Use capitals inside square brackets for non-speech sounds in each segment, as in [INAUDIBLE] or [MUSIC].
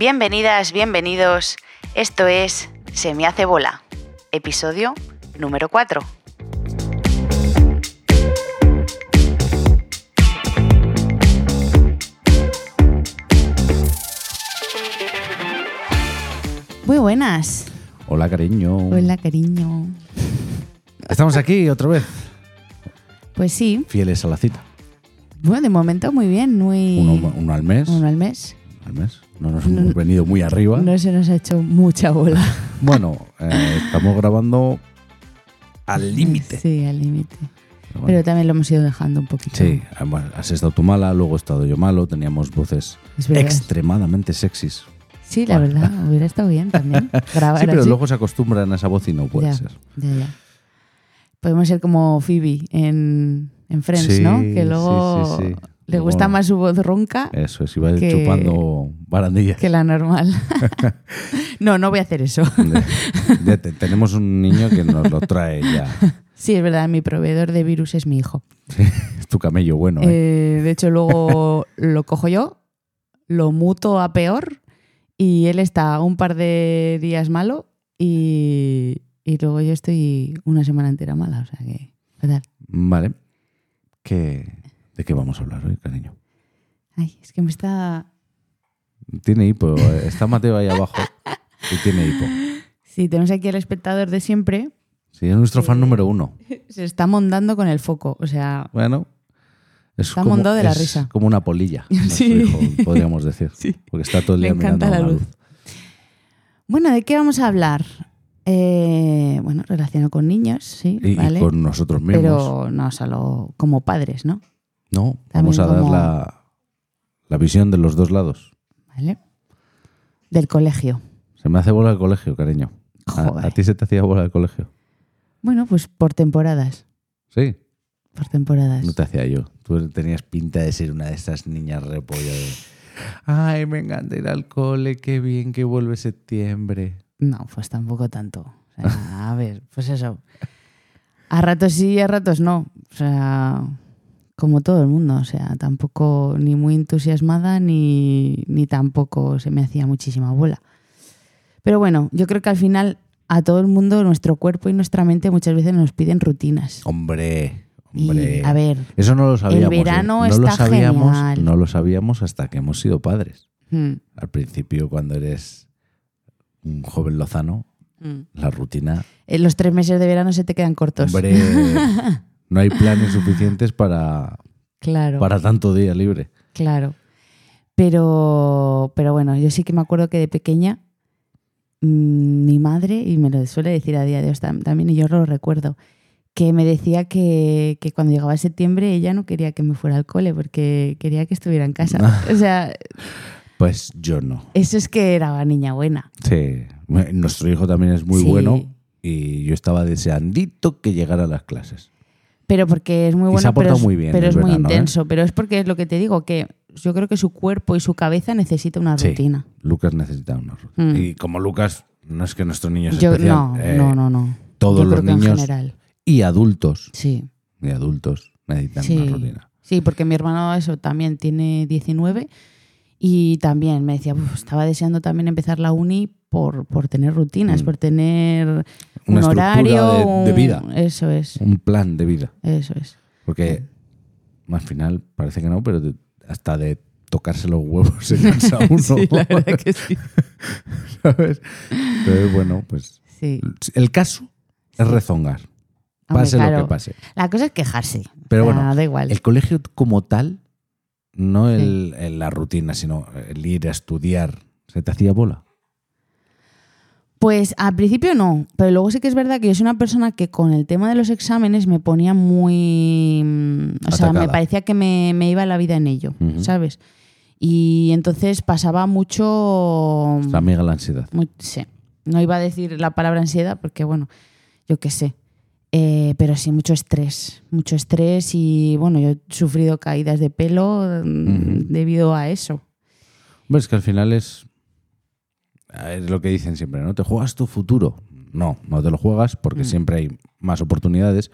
Bienvenidas, bienvenidos. Esto es Se me hace bola, episodio número 4. Muy buenas. Hola, cariño. Hola, cariño. Estamos aquí otra vez, Pues sí, fieles a la cita. bueno, de momento muy bien, muy... Uno, uno al mes. uno al mes. Al mes. No nos hemos venido muy arriba. No se nos ha hecho mucha bola. [LAUGHS] Bueno, eh, estamos grabando al límite. Sí, al límite. Pero bueno. Pero también lo hemos ido dejando un poquito. Sí, bueno, has estado tú mala, luego he estado yo malo, teníamos voces extremadamente sexys. Sí, la Bueno. verdad, hubiera estado bien también. [LAUGHS] Grabar Sí, pero así. luego se acostumbran a esa voz y no puede ya, ser. ya, ya. Podemos ser como Phoebe en, en Friends, Sí, ¿no? Que sí, luego sí, sí. Le gusta más su voz ronca Eso es, iba Que- chupando barandillas. que la normal. [LAUGHS] no, no voy a hacer eso. Tenemos un niño que nos lo trae ya. [LAUGHS] Sí, es verdad, mi proveedor de virus es mi hijo. Es tu camello bueno. ¿eh? Eh, de hecho, luego [LAUGHS] lo cojo yo, lo muto a peor y él está un par de días malo y, y luego yo estoy una semana entera mala. O sea que, fatal. Vale. ¿Qué, ¿De qué vamos a hablar hoy, cariño? Ay, es que me está... Tiene hipo. eh, Está Mateo ahí abajo y tiene hipo. Sí, tenemos aquí al espectador de siempre. Sí, es nuestro fan número uno. Se está mondando con el foco. O sea, Bueno, es Está mondado de la es risa. como una polilla, [LAUGHS] Sí. hijo, podríamos decir. Sí. Porque está todo el Le día mirando encanta la la luz. luz. bueno, ¿de qué vamos a hablar? Eh, bueno, relacionado con niños, sí, Y, y ¿vale? con nosotros mismos. Pero no solo como padres, ¿no? No, también vamos a dar la, la visión de los dos lados. ¿Vale? Del colegio. Se me hace bola el colegio, cariño. Joder. a ti se te hacía bola el colegio? Bueno, pues por temporadas. Sí, Por temporadas. no te hacía yo. Tú tenías pinta de ser una de esas niñas repollo de... Ay, me encanta ir al cole, qué bien que vuelve septiembre. No, pues tampoco tanto. O sea, a ver, pues eso. A ratos sí, a ratos no. O sea, como todo el mundo. O sea, tampoco ni muy entusiasmada ni, ni tampoco se me hacía muchísima bola. Pero bueno, yo creo que al final a todo el mundo nuestro cuerpo y nuestra mente muchas veces nos piden rutinas. Hombre, Y, hombre. a ver, Eso no lo sabíamos. ¿eh? verano no lo está sabíamos, genial. No lo sabíamos hasta que hemos sido padres. mm, Al principio, cuando eres un joven lozano, mm. la rutina. Eh, los tres meses de verano se te quedan cortos. Hombre, [LAUGHS] no hay planes suficientes para, claro. para tanto día libre. Claro. Pero, pero bueno, yo sí que me acuerdo que de pequeña mm, mi madre, y me lo suele decir a día de hoy tam- también, y yo lo recuerdo, que me decía que, que cuando llegaba septiembre ella no quería que me fuera al cole porque quería que estuviera en casa. [LAUGHS] O sea, Pues yo no. eso es que era niña buena. Sí. Nuestro hijo también es muy Sí. bueno y yo estaba deseandito que llegara a las clases. Pero porque es muy Y bueno, se ha pero es, muy bien pero es muy ¿eh? intenso. Pero es porque es lo que te digo, que yo creo que su cuerpo y su cabeza necesita una Sí. rutina. Lucas necesita una rutina. Mm. Y como Lucas, no es que nuestro niño especial. no, eh, no, no, no. todos Yo los niños y adultos, Sí. y adultos necesitan Sí. una rutina. Sí, porque mi hermano eso también tiene 19 y también me decía, "Uf, estaba deseando también empezar la uni por, por tener rutinas, Mm. por tener Una un horario. de- de un- vida. Eso es, Un plan de vida. eso es. Porque al final parece que no, pero de- hasta de tocarse los huevos se cansa [LAUGHS] uno. Sí, la verdad que sí. [LAUGHS] ¿Sabes? Entonces, bueno, pues Sí. el caso es rezongar. Hombre, Pase lo que pase. La cosa es quejarse. Pero O sea, bueno, da igual. El colegio como tal, no el, el- la rutina, sino el ir a estudiar, ¿se te hacía bola? Pues al principio no, pero luego sí que es verdad que yo soy una persona que con el tema de los exámenes me ponía muy... mm, O sea, me parecía que me, me iba la vida en ello. ¿sabes? Y entonces pasaba mucho... Amiga la ansiedad. Muy- sí. No iba a decir la palabra ansiedad porque, bueno, yo qué sé. Eh, pero sí, mucho estrés. Mucho estrés y, bueno, yo he sufrido caídas de pelo mm, debido a eso. Bueno, es que al final es, es lo que dicen siempre, ¿no? Te juegas tu futuro. No, no te lo juegas porque Mm. siempre hay más oportunidades,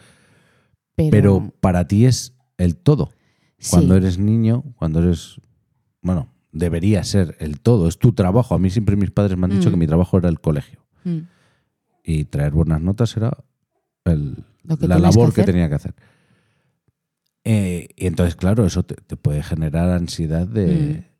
Pero, pero para ti es el todo. sí, Cuando eres niño, cuando eres, bueno, debería ser el todo, es tu trabajo. A mí siempre mis padres me han dicho Mm. que mi trabajo era el colegio y traer buenas notas era el- que la que labor que, hacer. tenía que hacer. Eh, y entonces, claro, eso te, te puede generar ansiedad de... Mm.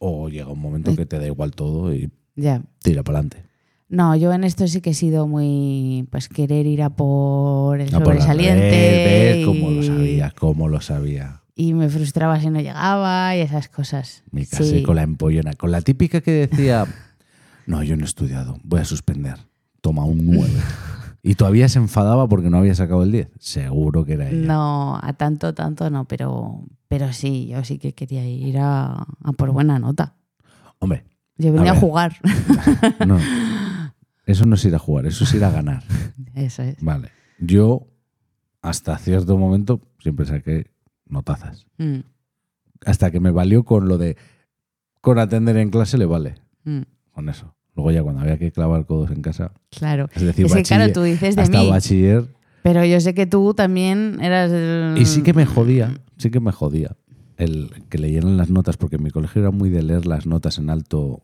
O llega un momento que te da igual todo y Ya. tira para adelante. No, yo en esto sí que he sido muy, pues querer ir a por el por la sobresaliente. red, ¿ves? Cómo lo y- sabía, cómo lo sabía. Y me frustraba si no llegaba y esas cosas. Me casé Sí. con la empollona, con la típica que decía, [LAUGHS] no, yo no he estudiado, voy a suspender. Toma un 9. [LAUGHS] y todavía se enfadaba porque no había sacado el 10. Seguro que era ella. No, a tanto, tanto no, pero, pero sí, yo sí que quería ir a, a por buena nota. Hombre, Yo venía a, jugar. [LAUGHS] no. Eso no es ir a jugar, eso es ir a ganar. [LAUGHS] Eso es. Vale. Yo, hasta cierto momento, siempre saqué notazas. Mm, Hasta que me valió con lo de, con atender en clase le vale. mm, Con eso. Luego ya cuando había que clavar codos en casa, claro. es decir, Es que claro, tú dices de hasta mí, bachiller, pero yo sé que tú también eras... el- Y sí que me jodía, sí que me jodía el que leyeran las notas, porque en mi colegio era muy de leer las notas en alto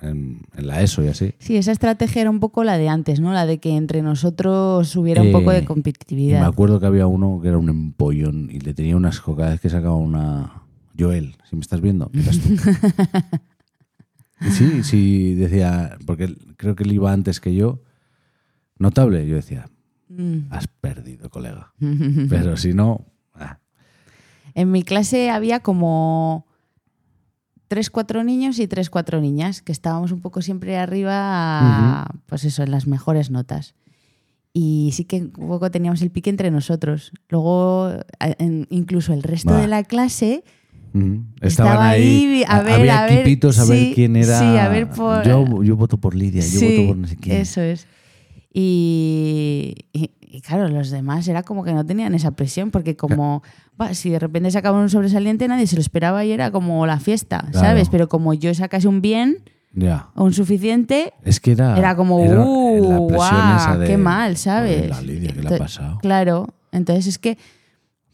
en, en la ESO y así. Sí, esa estrategia era un poco la de antes, ¿no? La de que entre nosotros hubiera un Eh, poco de Y me competitividad. acuerdo que había uno que era un empollón y le tenía unas co- cada vez que sacaba una... Joel, si me estás viendo, miras tú. [LAUGHS] Sí, sí, decía, porque creo que él iba antes que yo, notable. Yo decía, Mm. has perdido, colega. [LAUGHS] Pero si no, ah, En mi clase había como tres, cuatro niños y tres, cuatro niñas, que estábamos un poco siempre arriba, pues eso, en las mejores notas. Y sí que un poco teníamos el pique entre nosotros. Luego, incluso el resto Va. de la clase Estaban Estaba ahí, ahí, a ver, había a ver, equipitos a ver quién era. sí, a ver por- yo, yo voto por Lidia, yo voto por no sé quién. Eso es. Y, y- y claro, los demás era como que no tenían esa presión, porque como va, si de repente sacaban un sobresaliente, nadie se lo esperaba y era como la fiesta, Claro. ¿sabes? Pero como yo sacase un bien Ya. o un suficiente, Es que era. era como, era ¡uh! la presión esa de, ¡Qué mal, "Joder, ¿sabes? La Lidia, ¿qué le ha pasado? Claro. Entonces es que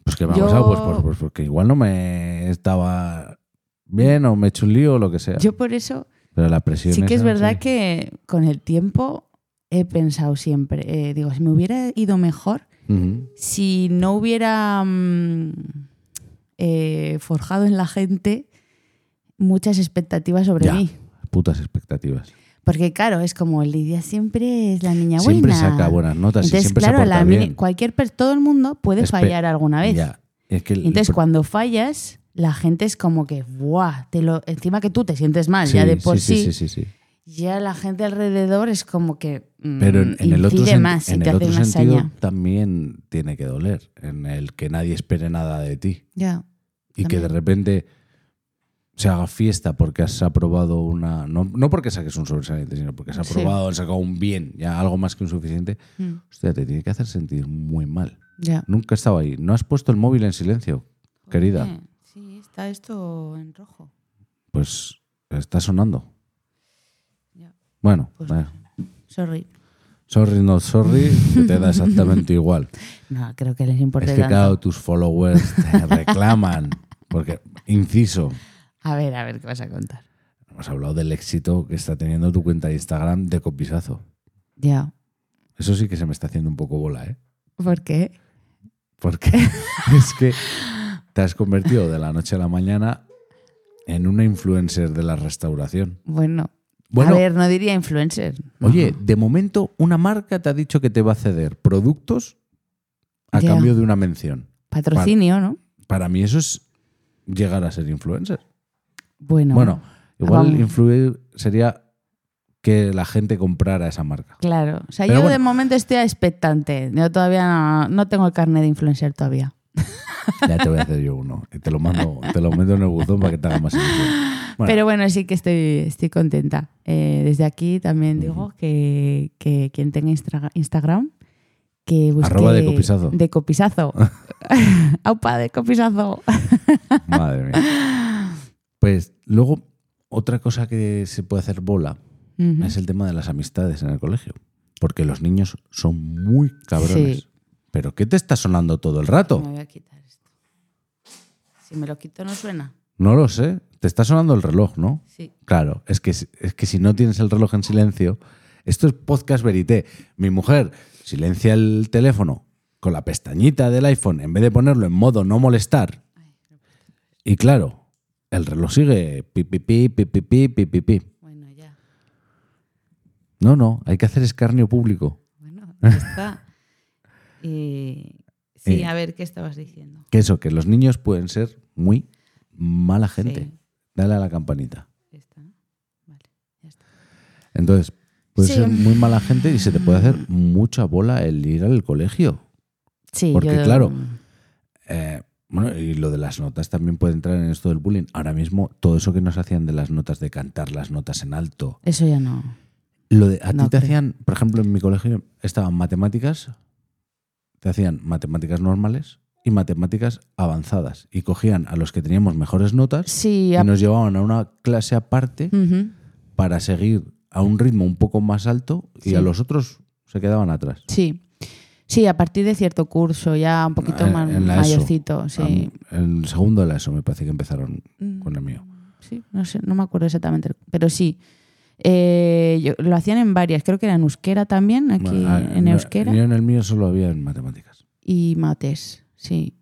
Pues que me ha yo- pasado, pues, pues- pues porque igual no me estaba bien o me he hecho un lío o lo que sea. yo por eso Pero la presión. sí que es verdad sí. que con el tiempo he pensado siempre, eh, digo, si me hubiera ido mejor, si no hubiera mm, eh, forjado en la gente muchas expectativas sobre Ya. mí. Putas expectativas. Porque claro, es como Lidia siempre es la niña buena. Siempre saca buenas notas y Entonces, siempre claro, se porta la bien. cualquier todo el mundo puede Espe- fallar alguna vez. Ya. Es que el- Y Entonces, cuando fallas, la gente es como que, ¡buah! Te lo, encima que tú te sientes mal, ya de por sí, sí, sí, ya la gente alrededor es como que mm, Pero en, en el otro, sen- más y en te el otro sentido saña. también tiene que doler, en el que nadie espere nada de ti Ya. y que de repente se haga fiesta porque has aprobado una... No, no porque saques un sobresaliente, sino porque has Sí. aprobado, has sacado un bien, ya algo más que un suficiente. Mm, Hostia, te tiene que hacer sentir muy mal. ya. Nunca he estado ahí. No has puesto el móvil en silencio, querida. Sí, está esto en rojo. Pues está sonando. Ya. Bueno, Pues eh, Sorry. sorry, no sorry, que te da exactamente igual. [LAUGHS] No, creo que les importa Es que tanto. claro, tus followers te reclaman. Porque, inciso, A ver, a ver qué vas a contar. hemos hablado del éxito que está teniendo tu cuenta de Instagram de copisazo. Ya. Eso sí que se me está haciendo un poco bola, ¿eh? ¿Por qué? Porque [LAUGHS] es que te has convertido de la noche a la mañana en una influencer de la restauración. Bueno, Bueno, a ver, no diría influencer. No. oye, de momento una marca te ha dicho que te va a ceder productos a Ya. cambio de una mención. Patrocinio, ¿no? Para mí eso es llegar a ser influencer. Bueno, Bueno, igual vamos. influir sería que la gente comprara esa marca. claro. O sea, Pero yo bueno. de momento estoy expectante. Yo todavía no, no tengo el carnet de influencer todavía. Ya te voy a hacer yo uno. Y te lo mando, te lo meto en el buzón para que te haga más ilusión. Bueno, Pero bueno, sí que estoy, estoy contenta. Eh, desde aquí también digo que, que quien tenga Instra- Instagram, que busque... Arroba de copisazo. De copisazo. [LAUGHS] [LAUGHS] Aupa, de copisazo. madre mía. [LAUGHS] Pues luego, otra cosa que se puede hacer bola es el tema de las amistades en el colegio. Porque los niños son muy cabrones. Sí. ¿Pero qué te está sonando todo el rato? Me voy a quitar esto. Si me lo quito no suena. No lo sé. Te está sonando el reloj, ¿no? Sí. Claro, es que, es que si no tienes el reloj en silencio, esto es podcast verité. Mi mujer silencia el teléfono con la pestañita del iPhone en vez de ponerlo en modo no molestar. Y claro, el reloj sigue pi, pi, pi, pi, pi, pi, pi, pi, pi. Bueno, ya. No, no, hay que hacer escarnio público. Bueno, ya está. Y- [LAUGHS] sí, Eh. a ver, ¿qué estabas diciendo? Que eso, que los niños pueden ser muy mala gente. Sí. Dale a la campanita. Está. Vale, ya está. Entonces, puedes Sí. ser muy mala gente y se te puede hacer [LAUGHS] mucha bola el ir al colegio. Sí, Porque, yo- claro, Eh, bueno, y lo de las notas también puede entrar en esto del bullying. Ahora mismo, todo eso que nos hacían de las notas, de cantar las notas en alto. Eso ya no. Lo de, a ti te creo. hacían, por ejemplo, en mi colegio estaban matemáticas, te hacían matemáticas normales y matemáticas avanzadas. Y cogían a los que teníamos mejores notas Sí, y nos llevaban a una clase aparte para seguir a un ritmo un poco más alto y Sí. a los otros se quedaban atrás. sí. Sí, a partir de cierto curso, ya un poquito En- más en ESO. mayorcito, sí. En segundo de la ESO me parece que empezaron Mm. con el mío. Sí, no sé, no me acuerdo exactamente, pero sí. Eh, yo- lo hacían en varias, creo que era en euskera también, aquí Bueno, ah, en no, euskera, yo en el mío solo había en matemáticas. y mates, sí.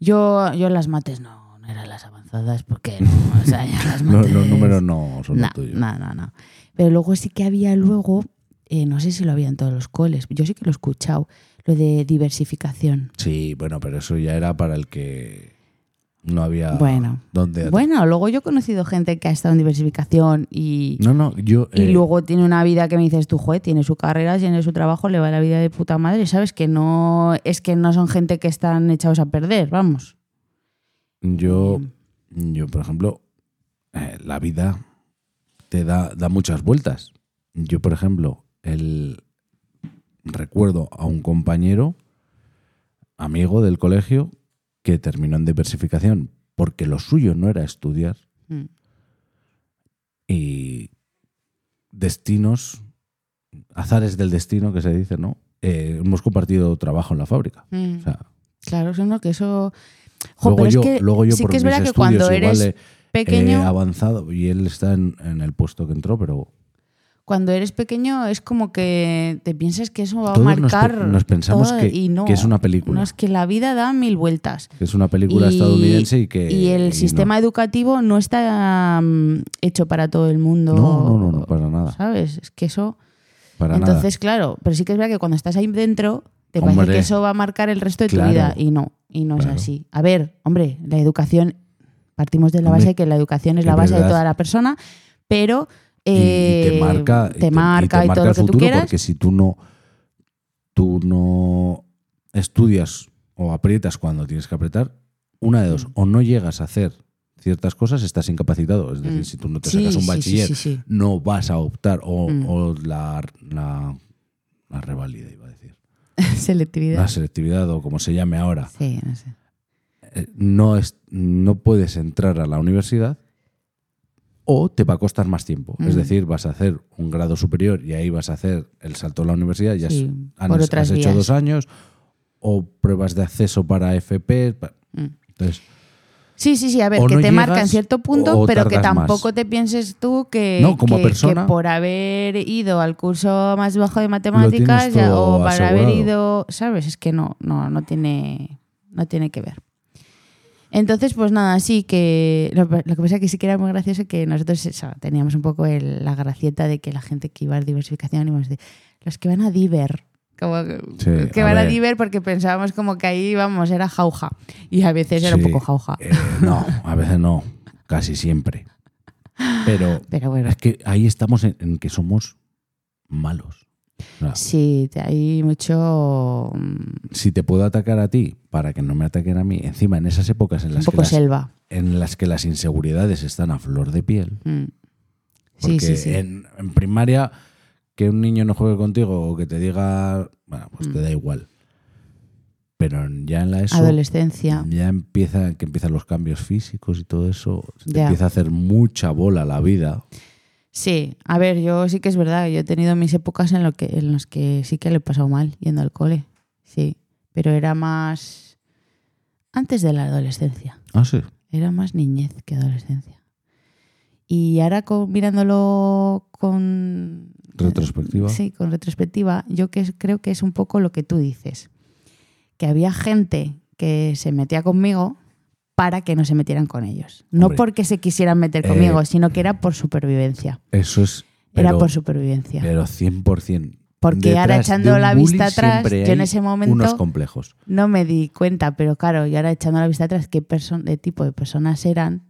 Yo, yo las mates no, no eran las avanzadas, porque no, o sea, ya las [LAUGHS] mates... los números no son no, lo tuyo. no, no, no. Pero luego sí que había luego, eh, no sé si lo había en todos los coles, yo sí que lo he escuchado, lo de diversificación. Sí, bueno, pero eso ya era para el que no había Bueno. dónde. Bueno, luego yo he conocido gente que ha estado en diversificación y, No, no, yo. y eh, luego tiene una vida que me dices tú, joder, tiene su carrera, tiene su trabajo, le va la vida de puta madre, ¿sabes? Que no es que no son gente que están echados a perder, vamos. Yo, yo por ejemplo, eh, la vida te da, da muchas vueltas. Yo, por ejemplo, el recuerdo a un compañero, amigo del colegio, que terminó en diversificación porque lo suyo no era estudiar Mm. y destinos, azares del destino que se dice, ¿no? Eh, hemos compartido trabajo en la fábrica. Mm. O sea, Claro, eso no, que eso... Jo, luego, pero yo, es que luego yo sí por que es mis verdad que cuando eres pequeño, avanzado y él está en, en el puesto que entró, pero cuando eres pequeño es como que te piensas que eso va Todos a nos pe- marcar nos pensamos todo que- y no, que es una película. No, es que la vida da mil vueltas. es una película Y- estadounidense y que... y el no. sistema educativo no está mm, hecho para todo el mundo. No, no, no, no, para nada. ¿Sabes? Es que eso. Para Entonces, claro, pero sí que es verdad que cuando estás ahí dentro, te parece Hombre. que eso va a marcar el resto de tu Claro. vida. Y no, y no Claro. es así. A ver, hombre, la educación, partimos de la Hombre, base de que la educación es la base de verdad. toda la persona, pero. Nada. Y- y, te eh, marca, y te marca y, marca todo el lo que tú futuro quieras. porque si tú no, tú no estudias o aprietas cuando tienes que apretar, una de dos, o no llegas a hacer ciertas cosas, estás incapacitado. Es decir, Mm. si tú no te Sí, sacas un sí, bachiller, sí, no vas a optar o, Mm. o la, la, la revalida, iba a decir. [LAUGHS] Selectividad. La selectividad o como se llame ahora. Sí, no sé. eh, no, es, no puedes entrar a la universidad o te va a costar más tiempo. Es decir, vas a hacer un grado superior y ahí vas a hacer el salto a la universidad. Ya Sí, has, por has hecho dos años o pruebas de acceso para FP. Mm. Entonces, Sí, sí, sí, a ver, que no te marca en cierto punto, pero que más. tampoco te pienses tú que, No, como que- persona. que por haber ido al curso más bajo de matemáticas ya- o para haber ido, ¿sabes? Es que no, no, no tiene, no tiene que ver. Entonces, pues nada, sí que lo, lo que pasa es que sí que era muy gracioso que nosotros teníamos un poco el- la gracieta de que la gente que iba a diversificación íbamos a decir, los que van a diver, como que, Sí, que a van a ver. diver porque pensábamos como que ahí íbamos, era jauja. Y a veces era un poco jauja. eh, no, a veces no, casi siempre. Pero [LAUGHS] Pero bueno, es que ahí estamos en, en que somos malos. O sea, sí, hay mucho. mm, si te puedo atacar a ti para que no me ataquen a mí, encima en esas épocas en Un las, que poco las, selva. en las que las inseguridades están a flor de piel. Mm. Porque Sí, sí, sí. En, en primaria que un niño no juegue contigo o que te diga, bueno, pues te Mm. da igual. Pero ya en la ESO Adolescencia. ya empieza que empiezan los cambios físicos y todo eso, te empieza a hacer mucha bola la vida. Sí, a ver, yo sí que es verdad, yo he tenido mis épocas en, lo que, en las que sí que le he pasado mal yendo al cole. Sí, pero era más. Antes de la adolescencia. Ah, sí. Era más niñez que adolescencia. Y ahora con- mirándolo con... Retrospectiva. Sí, con retrospectiva, yo que es- creo que es un poco lo que tú dices. Que había gente que se metía conmigo para que no se metieran con ellos. No Hombre. porque se quisieran meter Eh, conmigo, sino que era por supervivencia. Eso es. Era por supervivencia. Pero 100%. Porque ahora Detrás echando la vista atrás, yo en ese momento Unos complejos. no me di cuenta, pero claro, y ahora echando la vista atrás, qué de tipo de personas eran.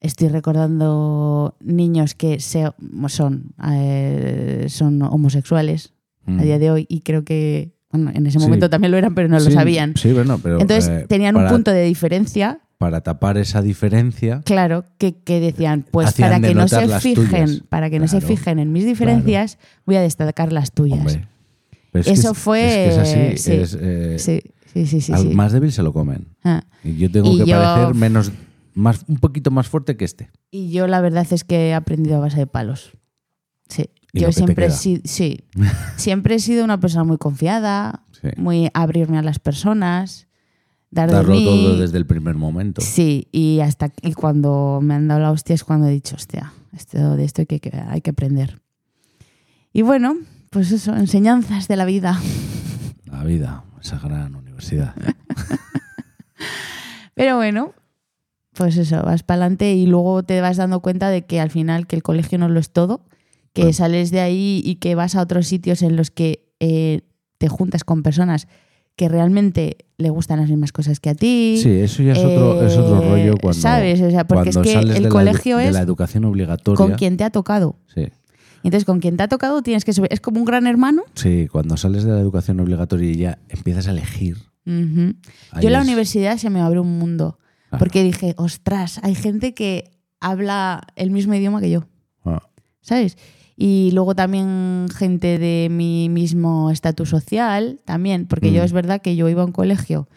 Estoy recordando niños que se- son, eh, son homosexuales Mm. a día de hoy y creo que, bueno, en ese Sí. momento también lo eran, pero no lo sabían. Sí, bueno, pero. Entonces eh, tenían para, un punto de diferencia, Para tapar esa diferencia. claro, que, que decían, pues para que no se fijen, tuyas. para que no se fijen en mis diferencias, voy a destacar las tuyas. Hombre. Pero es que Eso es- fue- Es que es así. sí. es, eh, Sí, sí, al más débil se lo comen. Ah. Y yo tengo Y que yo- parecer menos. Más, un poquito más fuerte que este. Y yo la verdad es que he aprendido a base de palos. Sí. Yo siempre he sido, sí. [LAUGHS] siempre he sido una persona muy confiada, Sí. muy abrirme a las personas, dar de Darlo mí. todo desde el primer momento. Sí, y hasta y cuando me han dado la hostia es cuando he dicho, hostia, esto, de esto hay que, que- hay que aprender. Y bueno, pues eso, enseñanzas de la vida. [LAUGHS] La vida, esa gran universidad. [LAUGHS] Pero bueno, pues eso, vas para adelante y luego te vas dando cuenta de que al final que el colegio no lo es todo, que Claro. sales de ahí y que vas a otros sitios en los que eh, te juntas con personas que realmente le gustan las mismas cosas que a ti. Sí, eso ya es otro, es otro Eh, rollo cuando, ¿sabes? O sea, porque es que sales el de la colegio de es la educación obligatoria. con quien te ha tocado. Sí. Entonces, con quien te ha tocado tienes que subir. Es como un gran hermano. Sí, cuando sales de la educación obligatoria y ya empiezas a elegir. Yo en la es- universidad se me abrió un mundo. Claro. Porque dije, ostras, hay gente que habla el mismo idioma que yo. Ah, ¿sabes? Y luego también gente de mi mismo estatus social, también, porque yo Mm. es verdad que yo iba a un colegio.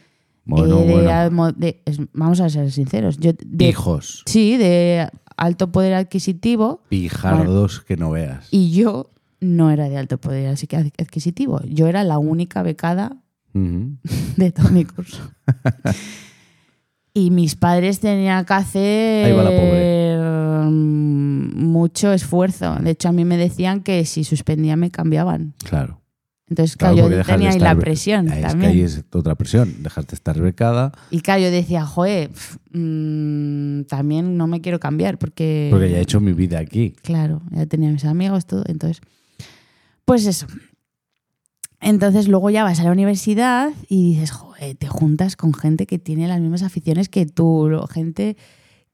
bueno, eh, de bueno. de- vamos a ser sinceros. Yo de, Hijos, Sí, de alto poder adquisitivo pijardos que no veas. y yo no era de alto poder así que ad- adquisitivo. Yo era la única becada [LAUGHS] de todo mi curso. [LAUGHS] y mis padres tenían que hacer Ahí va la pobre. Mucho esfuerzo. De hecho, a mí me decían que si suspendía me cambiaban. Claro. Entonces, Claro, yo tenía ahí estar la presión Es que también. ahí es otra presión. Dejaste de estar becada Y claro, yo decía, joder, pf, mm, también no me quiero cambiar porque... porque ya he hecho mi vida aquí. Claro, ya tenía mis amigos, todo. Entonces, pues eso. Entonces luego ya vas a la universidad y dices, joder, te juntas con gente que tiene las mismas aficiones que tú, gente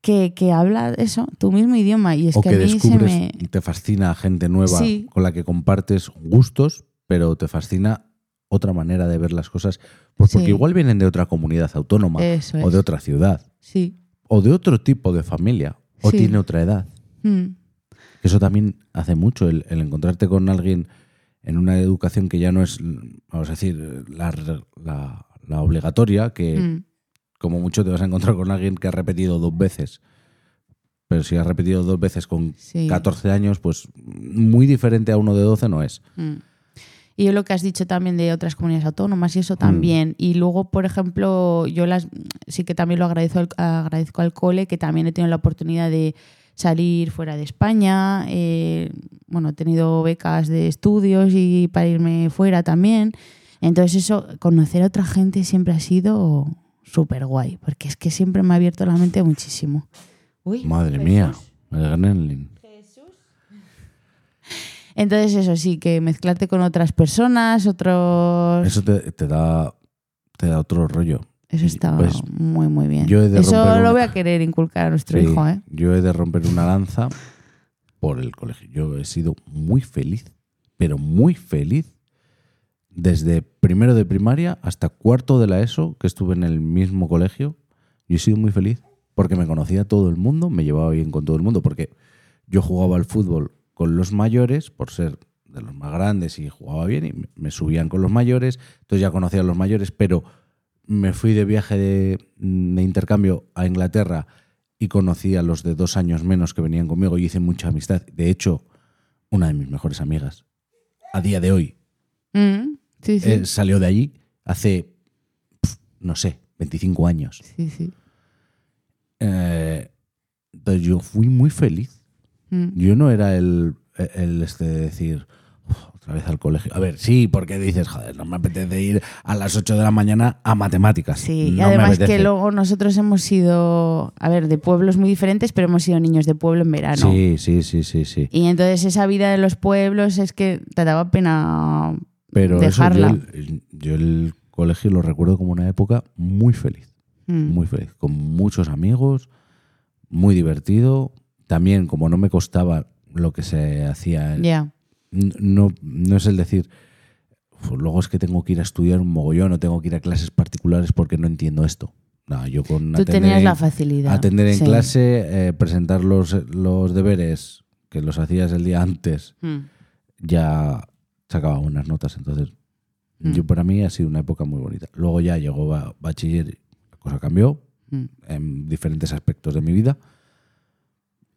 que, que habla eso, tu mismo idioma. Y es o que, que a mí se descubres, me... te fascina gente nueva Sí. con la que compartes gustos, pero te fascina otra manera de ver las cosas. Pues porque Sí. igual vienen de otra comunidad autónoma Eso o es. de otra ciudad Sí. o de otro tipo de familia o Sí. tiene otra edad. Mm, Eso también hace mucho, el, el encontrarte con alguien en una educación que ya no es, vamos a decir, la, la- la obligatoria, que mm. Como mucho te vas a encontrar con alguien que ha repetido dos veces. Pero si has repetido dos veces con Sí. 14 años, pues muy diferente a uno de 12 no es. Mm. Y yo lo que has dicho también de otras comunidades autónomas y eso Mm. también. Y luego, por ejemplo, yo las sí que también lo agradezco al, agradezco al cole, que también he tenido la oportunidad de salir fuera de España. eh, bueno, he tenido becas de estudios y para irme fuera también. Entonces eso, conocer a otra gente siempre ha sido súper guay, porque es que siempre me ha abierto la mente muchísimo. Uy, Madre Jesús. mía, el Gremlin. Entonces eso sí, que mezclarte con otras personas, otros... Eso te, te da, te da otro rollo. Eso está pues, muy, muy bien. yo Eso lo una- voy a querer inculcar a nuestro Sí, hijo, ¿eh? Yo he de romper una lanza por el colegio. Yo he sido muy feliz, pero muy feliz, desde primero de primaria hasta cuarto de la ESO, que estuve en el mismo colegio. Yo he sido muy feliz porque me conocía todo el mundo, me llevaba bien con todo el mundo, porque yo jugaba al fútbol con los mayores, por ser de los más grandes y jugaba bien, y me- subían con los mayores, entonces ya conocía a los mayores, pero me fui de viaje de, de intercambio a Inglaterra y conocí a los de dos años menos que venían conmigo y hice mucha amistad. De hecho, una de mis mejores amigas, a día de hoy, Mm, sí, sí. salió de allí hace, pf, no sé, 25 años. sí, sí. Eh, entonces yo fui muy feliz. Mm. Yo no era el, el este de decir "Uf, otra vez al colegio. A ver, sí, porque dices, joder, no me apetece ir a las 8 de la mañana a matemáticas. Sí, y No además que luego nosotros hemos sido, a ver, de pueblos muy diferentes, pero hemos sido niños de pueblo en verano. Sí, sí, sí, sí, sí. Y entonces esa vida de los pueblos es que te daba pena Pero eso, yo, el, yo el colegio lo recuerdo como una época muy feliz. Mm. muy feliz, con muchos amigos, muy divertido. También, como no me costaba lo que se hacía, Ya. n- no, no es el decir, "Uf, luego es que tengo que ir a estudiar un mogollón o tengo que ir a clases particulares porque no entiendo esto. No, yo con Tú atender tenías en- la facilidad. atender en Sí. clase, eh, presentar los, los deberes que los hacías el día antes, Mm. ya sacaba buenas notas. Entonces, Mm. yo para mí ha sido una época muy bonita. Luego ya llegó ba- bachiller la cosa cambió Mm. en diferentes aspectos de mi vida.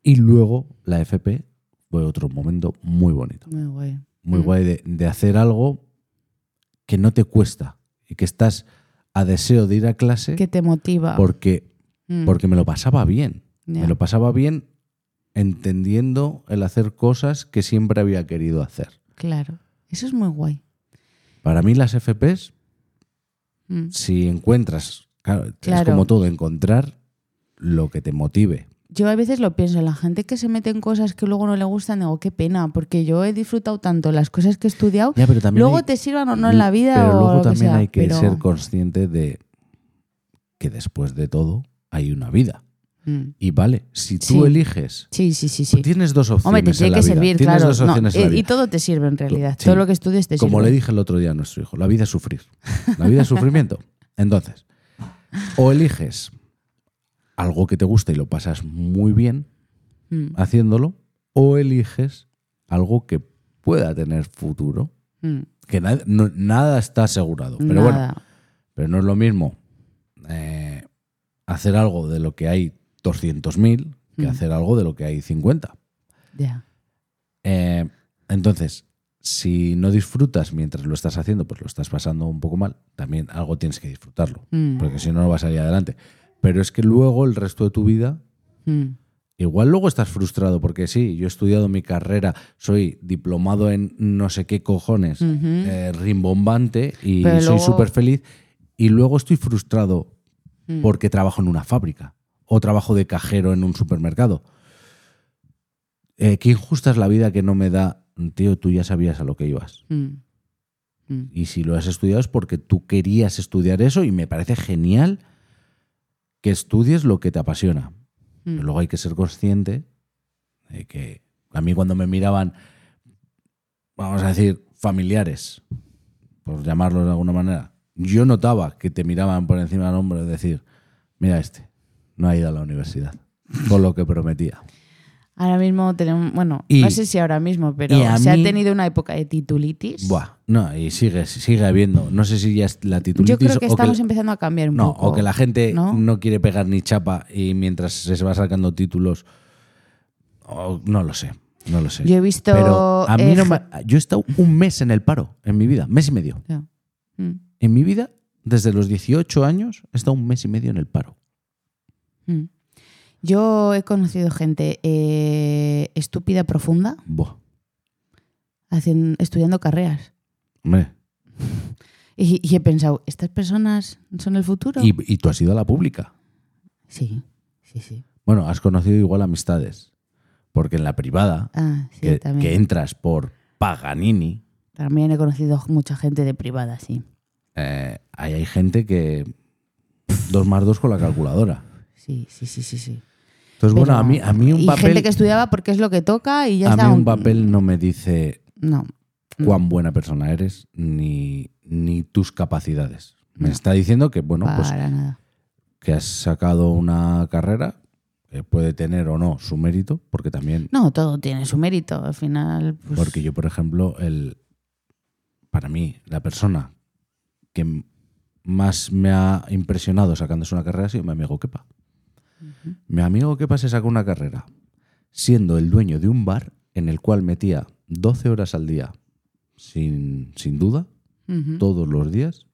Y luego la FP fue otro momento muy bonito. Muy guay. Muy Mm. guay de, de hacer algo que no te cuesta y que estás a deseo de ir a clase Que te motiva. porque, Mm. porque me lo pasaba bien. Ya. Me lo pasaba bien entendiendo el hacer cosas que siempre había querido hacer. Claro. Eso es muy guay. Para mí las FPs, Mm. si encuentras, claro, es como todo, encontrar lo que te motive. Yo a veces lo pienso, la gente que se mete en cosas que luego no le gustan, digo, qué pena, porque yo he disfrutado tanto las cosas que he estudiado, Ya, pero luego hay- te sirvan o no en la vida Pero o luego lo que también sea, hay que pero- ser consciente de que después de todo hay una vida. Mm. Y vale, si tú Sí. eliges, Sí, sí, sí, sí. tienes dos opciones. Hombre, te en tiene la que vida. servir, Tienes claro. dos No, opciones en la y, todo te sirve en realidad. Sí. Todo lo que estudies te Como sirve. le dije el otro día a nuestro hijo, la vida es sufrir. La vida es sufrimiento. [LAUGHS] Entonces, o eliges algo que te gusta y lo pasas muy bien Mm, haciéndolo, o eliges algo que pueda tener futuro, mm. que na- no- nada está asegurado. Pero bueno, Nada. pero no es lo mismo eh, hacer algo de lo que hay 200.000 que Mm. hacer algo de lo que hay 50. Ya. Eh, entonces, si no disfrutas mientras lo estás haciendo, pues lo estás pasando un poco mal, también algo tienes que disfrutarlo, Mm, porque si no, no vas a ir adelante. Pero es que luego el resto de tu vida, mm. igual luego estás frustrado, porque sí, yo he estudiado mi carrera, soy diplomado en no sé qué cojones, eh, rimbombante y Pero soy luego- súper feliz, y luego estoy frustrado Mm. porque trabajo en una fábrica o trabajo de cajero en un supermercado. Eh, qué injusta es la vida que no me da, tío, tú ya sabías a lo que ibas. Mm. Mm. Y si lo has estudiado es porque tú querías estudiar eso y me parece genial que estudies lo que te apasiona. Mm. Pero luego hay que ser consciente de que a mí cuando me miraban, vamos a decir, familiares, por llamarlos de alguna manera, yo notaba que te miraban por encima del hombro y decir, mira este, no ha ido a la universidad, con lo que prometía. Ahora mismo tenemos, bueno, Y- no sé si ahora mismo, pero se ha tenido una época de titulitis. Buah, no, y sigue, sigue habiendo. No sé si ya es la titulitis Yo creo que o estamos que, empezando a cambiar un no, poco. o que la gente ¿no? ¿no? quiere pegar ni chapa y mientras se va sacando títulos, no lo sé, no lo sé. Yo he visto. Pero a mí eh, no me- yo he estado un mes en el paro en mi vida, mes y medio. Mm, En mi vida, desde los 18 años, he estado un mes y medio en el paro. Mm. Yo he conocido gente eh, estúpida, profunda, Buah, estudiando carreras. hombre. [LAUGHS] Y, y he pensado, ¿estas personas son el futuro? Y, y tú has ido a la pública. Sí, sí, sí. Bueno, has conocido igual amistades. Porque en la privada, Ah, sí, que, también. que entras por Paganini, También he conocido mucha gente de privada, sí. eh, ahí hay gente que dos más dos con la calculadora. Sí, sí, sí, sí, sí. Entonces, Pero- bueno, a mí, a mí un y papel, gente que estudiaba porque es lo que toca y ya a está. mí un papel no me dice No. cuán buena persona eres ni, ni tus capacidades. Me No. está diciendo que, bueno, pues para nada. que has sacado una carrera que puede tener o no su mérito, porque también, No, todo tiene su mérito. Al final, pues, porque yo, por ejemplo, el, para mí, la persona que más me ha impresionado sacándose una carrera ha sido mi amigo Kepa. Mi amigo Kepa se sacó una carrera siendo el dueño de un bar en el cual metía 12 horas al día, sin, sin duda, todos los días,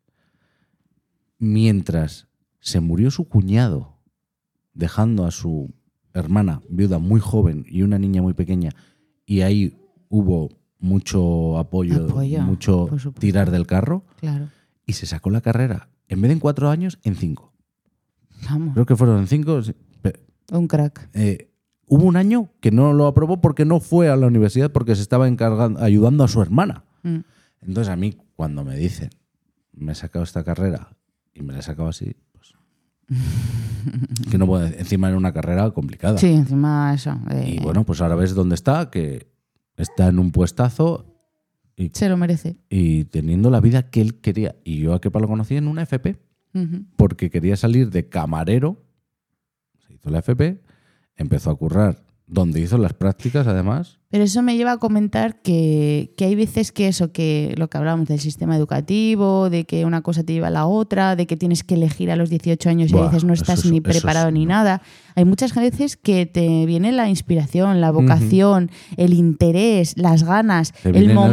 mientras se murió su cuñado, dejando a su hermana viuda muy joven y una niña muy pequeña y ahí hubo mucho apoyo, Apoyo, mucho tirar del carro Claro. y se sacó la carrera en vez de en cuatro años en cinco. Vamos. Creo que fueron cinco. sí. Un crack. eh, hubo un año que no lo aprobó porque no fue a la universidad porque se estaba encargando, ayudando a su hermana. Mm. Entonces a mí cuando me dicen, me he sacado esta carrera y me la he sacado así, pues... [LAUGHS] que no puedo, encima era una carrera complicada. Sí, encima eso. eh, Y bueno, pues ahora ves dónde está, que está en un puestazo y, Se lo merece. y teniendo la vida que él quería. Y yo a Kepa lo conocí en una FP, Porque quería salir de camarero, se hizo la FP, empezó a currar, donde hizo las prácticas además. Pero eso me lleva a comentar que, que hay veces que eso, que lo que hablábamos del sistema educativo, de que una cosa te lleva a la otra, de que tienes que elegir a los 18 años y a veces no estás es- ni es- preparado ni no. nada. Hay muchas veces que te viene la inspiración, la vocación, el interés, las ganas, el viene en otro-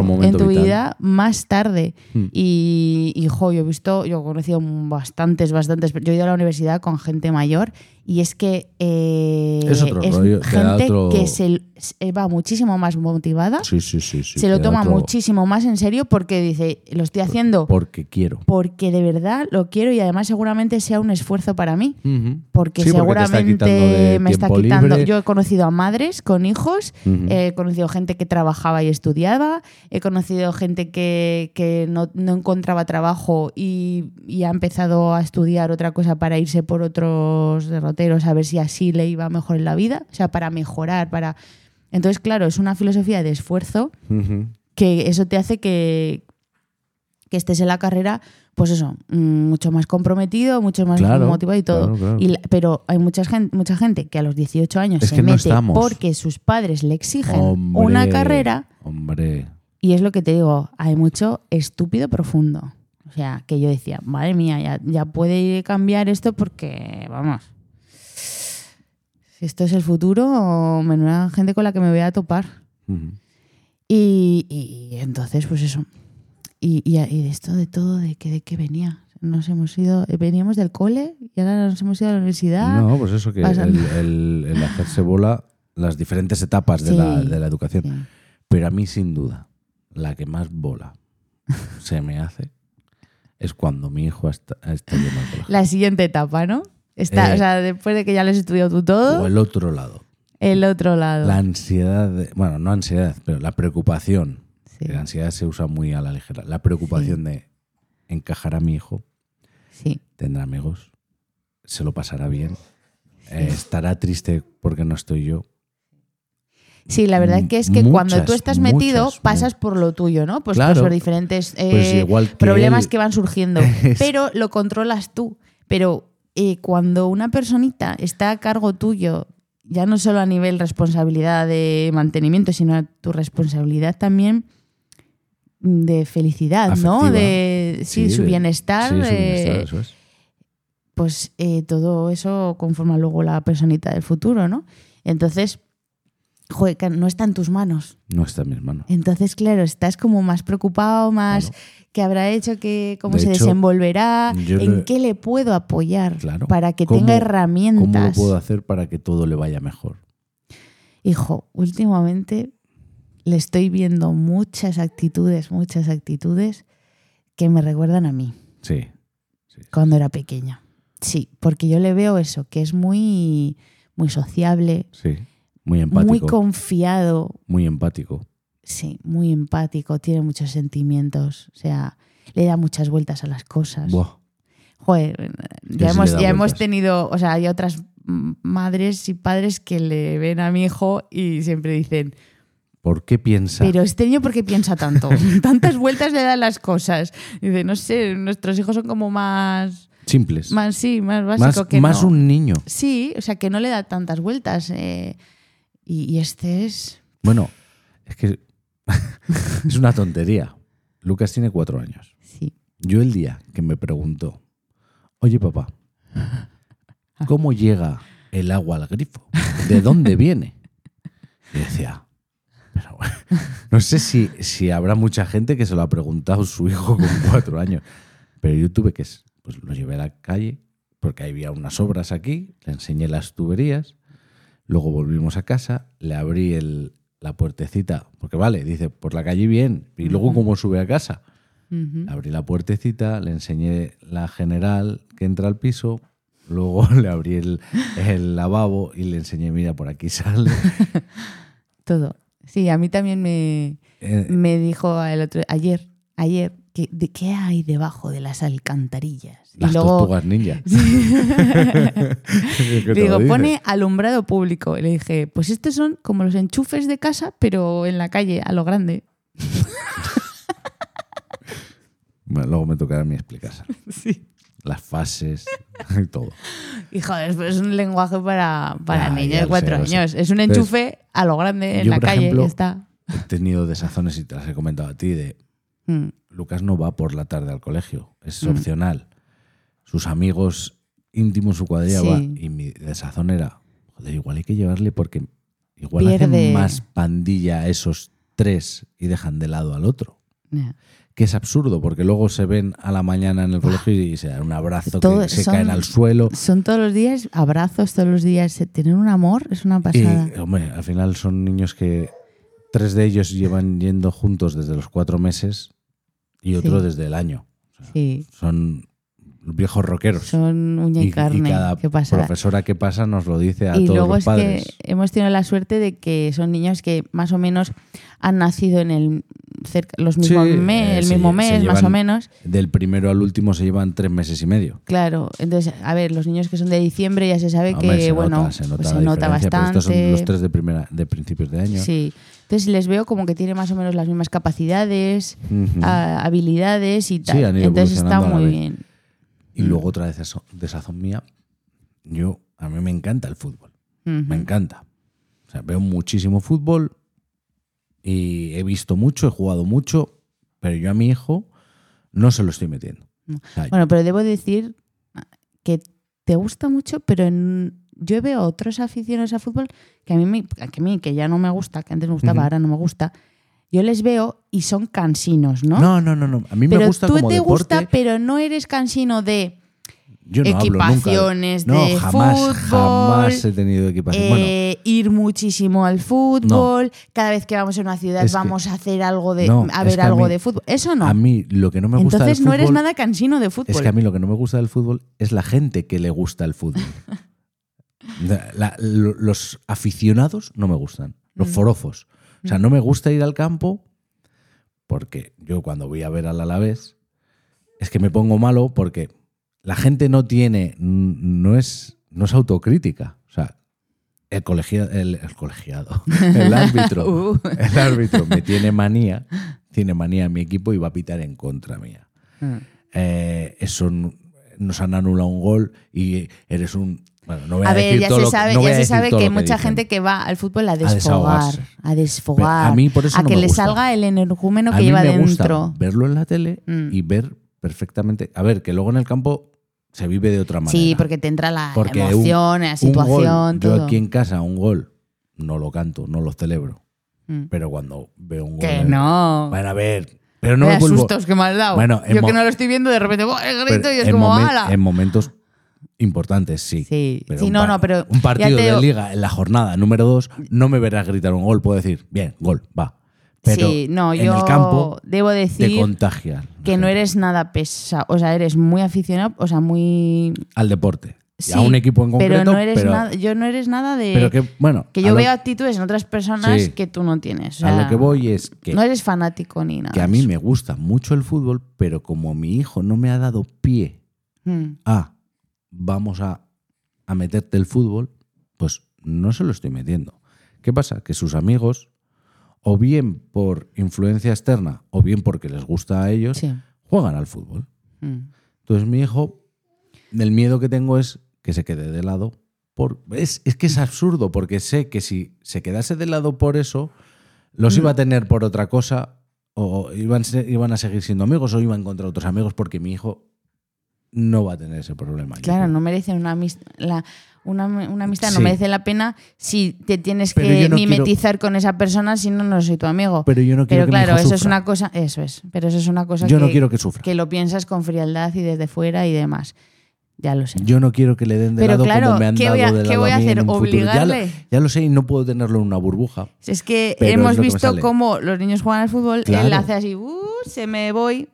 en momento en, tu vital. vida más tarde. Hmm. Y, y, jo, yo he visto, yo he conocido bastantes, bastantes, yo he ido a la universidad con gente mayor y es que eh, Es otro rollo, gente otro- que se, se va muchísimo más motivada, Sí, sí, sí. se lo toma otro- muchísimo más en serio porque dice, lo estoy haciendo Porque quiero. porque de verdad lo quiero y además seguramente sea un esfuerzo para mí. Porque está seguramente me está quitando. libre. Yo he conocido a madres con hijos, he conocido gente que trabajaba y estudiaba, he conocido gente que, que no, no encontraba trabajo y, y ha empezado a estudiar otra cosa para irse por otros derroteros a ver si así le iba mejor en la vida, o sea, para mejorar, para... Entonces, claro, es una filosofía de esfuerzo Ujú. que eso te hace que, que estés en la carrera, pues eso, mm, mucho más comprometido, mucho más Claro, motivado y todo. claro, claro. Y pero hay mucha gente, mucha gente que a los 18 años Es se no mete estamos. porque sus padres le exigen Hombre, una carrera Hombre. y es lo que te digo, hay mucho estúpido profundo. O sea, que yo decía, madre mía, ya, ya puede cambiar esto porque, vamos, esto es el futuro, menuda gente con la que me voy a topar. Y, y entonces, pues eso. Y, y, esto de todo, de que de qué venía. Nos hemos ido, veníamos del cole y ahora nos hemos ido a la universidad. No, pues eso, que el, el- el hacerse bola, las diferentes etapas de, la, de la educación. Sí. Pero a mí, sin duda, la que más bola se me hace es cuando mi hijo está, está yendo al colegio. La siguiente etapa, ¿no? Está, Eh, o sea, después de que ya lo has estudiado tú todo, O el otro lado. el otro lado. La ansiedad, de- bueno, no ansiedad, pero la preocupación. Sí, La ansiedad se usa muy a la ligera. La preocupación de encajar a mi hijo, sí. tendrá amigos, se lo pasará bien, eh, estará triste porque no estoy yo. Sí, la verdad que es que Muchas, cuando tú estás metido, pasas por lo tuyo, ¿no? Pues Claro. por diferentes eh, Pues que problemas él- que van surgiendo. [LAUGHS] Es- Pero lo controlas tú. Pero eh, cuando una personita está a cargo tuyo, ya no solo a nivel responsabilidad de mantenimiento, sino a tu responsabilidad también de felicidad, ¿no? De sí, Sí, su bienestar. Sí, su eh, bienestar, eso es. pues eh, todo eso conforma luego la personita del futuro, ¿no? Entonces, joder, que no está en tus manos. No está en mis manos. Entonces, claro, estás como más preocupado, más Claro. qué habrá hecho, qué, cómo De se hecho, desenvolverá, en le- qué le puedo apoyar Claro. para que ¿Cómo- tenga ¿Cómo herramientas. lo puedo hacer para que todo le vaya mejor? Hijo, últimamente le estoy viendo muchas actitudes, muchas actitudes que me recuerdan a mí Sí. cuando era pequeña. Sí, porque yo le veo eso, que es muy, muy sociable, Sí. Muy empático. muy Muy, confiado, empático. sí, muy empático, tiene muchos sentimientos, o sea, le da muchas vueltas a las cosas. Buah. Joder, ya, hemos, ya hemos tenido, o sea, hay otras madres y padres que le ven a mi hijo y siempre dicen, ¿Por qué piensa? pero este niño, ¿por qué piensa tanto? [LAUGHS] Tantas vueltas le dan las cosas. Dice, no sé, nuestros hijos son como más, Simples. más sí, más básico más que más no. un niño. Sí, o sea, que no le da tantas vueltas. eh, y, y este es... Bueno, es que [LAUGHS] es una tontería. Lucas tiene cuatro años. Sí. Yo el día que me preguntó, oye papá, ¿cómo llega el agua al grifo? ¿De dónde [LAUGHS] viene? Y decía, pero bueno, no sé si, si habrá mucha gente que se lo ha preguntado su hijo con cuatro años, pero yo tuve que, pues lo llevé a la calle porque había unas obras aquí, le enseñé las tuberías Luego volvimos a casa, le abrí el, la puertecita, porque vale, dice, por la calle bien, y luego cómo sube a casa. Abrí la puertecita, le enseñé la general que entra al piso, luego [LAUGHS] le abrí el, el lavabo y le enseñé, mira, por aquí sale. [LAUGHS] Todo. Sí, a mí también me, Eh, me dijo el otro, ayer, ayer, que, de qué hay debajo de las alcantarillas. las y luego tortugas ninja. ¿Qué te le digo, pone alumbrado público. Y le dije, pues estos son como los enchufes de casa, pero en la calle, a lo grande. [LAUGHS] Bueno, luego me tocará a mí [LAUGHS] Sí. las fases [LAUGHS] y todo. Y joder, pues es un lenguaje para, para niños de cuatro sé, años. Es un Entonces, enchufe a lo grande en yo, la por calle. ejemplo, está. He tenido desazones y te las he comentado a ti de Mm. Lucas no va por la tarde al colegio, es Mm. opcional. Sus amigos íntimos, su cuadrilla Sí. va. Y mi desazón era, joder, igual hay que llevarle porque igual Pierde. hacen más pandilla a esos tres y dejan de lado al otro. Que es absurdo, porque luego se ven a la mañana en el colegio y se dan un abrazo, Todo- que se son- caen al suelo. Son todos los días abrazos, todos los días. Tener un amor es una pasada. Y, hombre, al final son niños que tres de ellos llevan yendo juntos desde los cuatro meses y otro Sí. desde el año. Sí, Son viejos rockeros. son uña y, y, y carne. cada profesora que pasa nos lo dice a y todos luego los es padres. que hemos tenido la suerte de que son niños que más o menos han nacido en el cerca, los mismos Sí, mes, eh, el mismo mes, se más o menos. Del primero al último se llevan tres meses y medio. Claro, entonces, a ver, los niños que son de diciembre ya se sabe Hombre, que, se bueno, nota, se nota, pues la se nota diferencia, pero estos son bastante. los tres de primera de principios de año. Sí. Entonces les veo como que tienen más o menos las mismas capacidades, a- habilidades y tal. Sí, han ido Entonces está muy bien. Y luego otra vez eso, desazón mía. Yo, a mí me encanta el fútbol. Me encanta. O sea, veo muchísimo fútbol y he visto mucho, he jugado mucho, pero yo a mi hijo no se lo estoy metiendo. O sea, Bueno, pero debo decir que te gusta mucho, pero en- yo veo otros aficionados al fútbol que a mí, que a mí, que ya no me gusta, que antes me gustaba, Ujú. ahora no me gusta. Yo les veo y son cansinos, ¿no? no, no, no, no. A mí pero me gusta tú como te deporte. gusta, pero no eres cansino de yo no hablo nunca. equipaciones no, de jamás, fútbol, jamás he tenido equipación. bueno, eh, ir muchísimo al fútbol, cada vez que vamos a una ciudad Es que- vamos a hacer algo de, No, a ver que a algo mí- de fútbol. Eso no. a mí lo que no me gusta Entonces del no fútbol eres nada cansino de fútbol. es que a mí lo que no me gusta del fútbol es la gente que le gusta el fútbol. [LAUGHS] La- los aficionados no me gustan, los Mm. forofos. O sea, no me gusta ir al campo porque yo cuando voy a ver al Alavés es que me pongo malo porque la gente no tiene, no es, no es autocrítica. O sea, el, colegia- el, el colegiado, [LAUGHS] el árbitro, [LAUGHS] Uh. el árbitro me tiene manía, tiene manía en mi equipo y va a pitar en contra mía. Mm. Eh, eso nos han anulado un gol y eres un... Bueno, no voy a, A ver, ya todo se lo sabe, no ya a se sabe que hay mucha dicen. gente que va al fútbol a desfogar, a desfogar, a mí por eso a no que me le gusta. salga el energúmeno A que mí lleva me gusta dentro. verlo en la tele Mm. y ver perfectamente... A ver, que luego en el campo se vive de otra manera. Sí, porque te entra la Porque un- emoción, la situación, gol, todo. Yo aquí en casa, un gol, no lo canto, no lo celebro. Mm. Pero cuando veo un gol... Que no. Bueno, a ver, pero no me vuelvo... sustos que me has dado. Bueno, Yo que no lo estoy viendo, de repente el grito y es como. En momentos importantes, sí. Sí, Pero sí, un no, pa- no, pero Un ya partido te de digo- liga en la jornada número 2 no me verás gritar un gol. Puedo decir, bien, gol, va. Pero sí, no, en yo el campo debo te decir contagia. que no eres nada pesado, o sea, eres muy aficionado, o sea, muy Al deporte. Y a un equipo en concreto. pero no eres pero- nada, yo no eres nada de pero que, bueno. que yo lo- veo actitudes en otras personas Sí. que tú no tienes. o A lo que voy es que, no eres fanático ni nada. que a mí me gusta mucho el fútbol, pero como mi hijo no me ha dado pie Mm. a vamos a, a meterte el fútbol, pues no se lo estoy metiendo. ¿Qué pasa? Que sus amigos, o bien por influencia externa, o bien porque les gusta a ellos, Sí. juegan al fútbol. Mm. Entonces mi hijo, el miedo que tengo es que se quede de lado. Por, es, es que es absurdo, porque sé que si se quedase de lado por eso, los iba a tener por otra cosa, o iban, iban a seguir siendo amigos, o iban a encontrar otros amigos, porque mi hijo no va a tener ese problema. Claro, no merecen una amistad. una, una amistad no merece la pena si te tienes Pero que quiero- mimetizar con esa persona si no, no soy tu amigo. Pero yo no quiero Pero que mi claro, hijo eso es una cosa, eso es, pero eso es una cosa Yo que, no quiero que sufra. que lo piensas con frialdad y desde fuera y demás. Ya lo sé. Yo no quiero que le den de Pero lado claro, como me han ¿qué dado voy a- de qué voy a hacer? Ya ¿Obligarle? ya lo sé y no puedo tenerlo en una burbuja. Es que hemos visto cómo los niños juegan al fútbol, él Claro. hace así, "Uh, se me voy.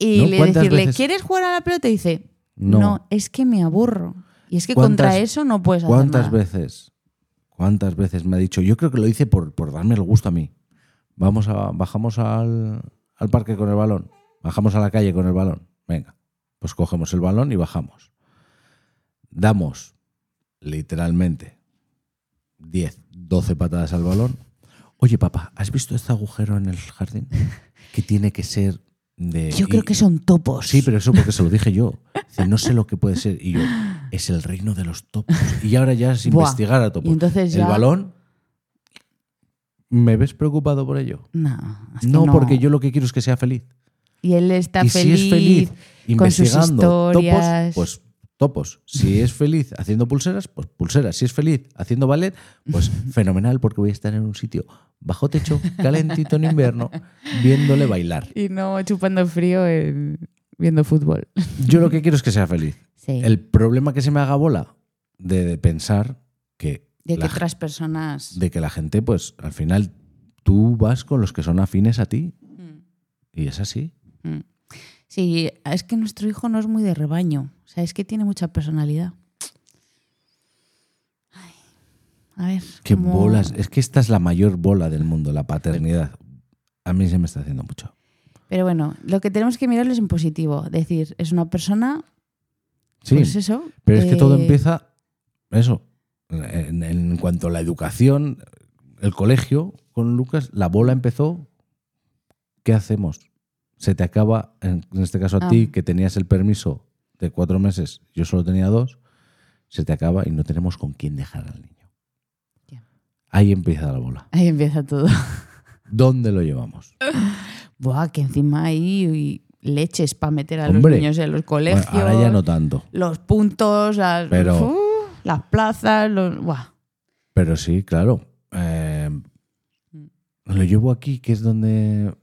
Y ¿No? le ¿Cuántas decirle, veces? ¿quieres jugar a la pelota? Y dice, No. no. es que me aburro. Y es que ¿Cuántas- contra eso no puedes hacer ¿Cuántas nada. veces? ¿Cuántas veces me ha dicho? Yo creo que lo hice por, por darme el gusto a mí. Vamos a, bajamos al, al parque con el balón. Bajamos a la calle con el balón. Venga. Pues cogemos el balón y bajamos. Damos, literalmente, 10, 12 patadas al balón. Oye, papá, ¿has visto este agujero en el jardín? [LAUGHS] Que tiene que ser de. Yo creo y- que son topos. Sí, pero eso porque se lo dije yo. Dice, no sé lo que puede ser. Y yo, [LAUGHS] es el reino de los topos. Y ahora ya es Buah. investigar a topos. El balón, ¿me ves preocupado por ello? No, es que No, porque yo lo que quiero es que sea feliz. Y él está y feliz. si es feliz con sus investigando historias. topos, pues topos. Si es feliz haciendo pulseras, pues pulseras. Si es feliz haciendo ballet, pues [LAUGHS] fenomenal, porque voy a estar en un sitio bajo techo, calentito en invierno, viéndole bailar. Y no chupando frío en- viendo fútbol. Yo lo que quiero es que sea feliz. Sí. El problema que se me haga bola de, pensar que, de que otras personas. de que la gente, pues al final tú vas con los que son afines a ti. Mm, Y es así. mm. Sí, es que nuestro hijo no es muy de rebaño. O sea, es que tiene mucha personalidad. Ay, a ver. Qué bolas. Es que esta es la mayor bola del mundo, la paternidad. A mí se me está haciendo mucho. Pero bueno, lo que tenemos que mirarlo es en positivo. Decir, es una persona. Sí, Pues eso. pero es que todo eh, empieza, eso, en, en cuanto a la educación, el colegio con Lucas, la bola empezó. ¿Qué hacemos? Se te acaba, en, este caso a Ah. ti, que tenías el permiso de cuatro meses, yo solo tenía dos, se te acaba y no tenemos con quién dejar al niño. Ahí empieza la bola. Ahí empieza todo. ¿Dónde lo llevamos? [LAUGHS] Buah, que encima hay leches para meter a Hombre. los niños en los Bueno, colegios. ahora ya no tanto. Los puntos, las, Pero- las plazas, los. Buah. Pero sí, claro. Eh, lo llevo aquí, que es donde mm,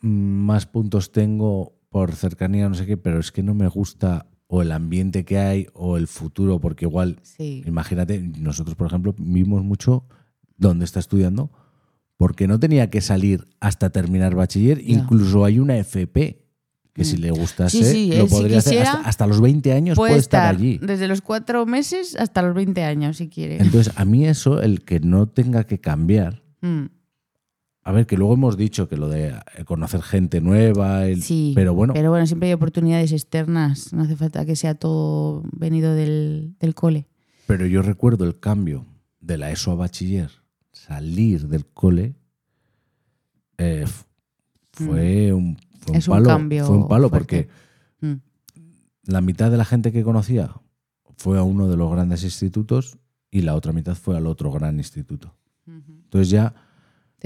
más puntos tengo por cercanía, no sé qué, pero es que no me gusta o el ambiente que hay o el futuro, porque igual, Sí. imagínate, nosotros, por ejemplo, vimos mucho donde está estudiando, porque no tenía que salir hasta terminar bachiller, incluso hay una FP que si Mm. le gustase, Sí, sí, lo si podría hacer hasta, hasta los 20 años, Puede estar estar allí. desde los cuatro meses hasta los 20 años, si quiere. Entonces, a mí eso, el que no tenga que cambiar, Mm, A ver, que luego hemos dicho que lo de eh, conocer gente nueva, el- sí. pero bueno, Pero bueno, siempre hay oportunidades externas. No hace falta que sea todo venido del, del cole. pero yo recuerdo el cambio de la ESO a bachiller, salir del cole, eh, fue un, fue un Mm. Palo, cambio fue un palo fuerte. porque Mm, la mitad de la gente que conocía fue a uno de los grandes institutos y la otra mitad fue al otro gran instituto. Entonces ya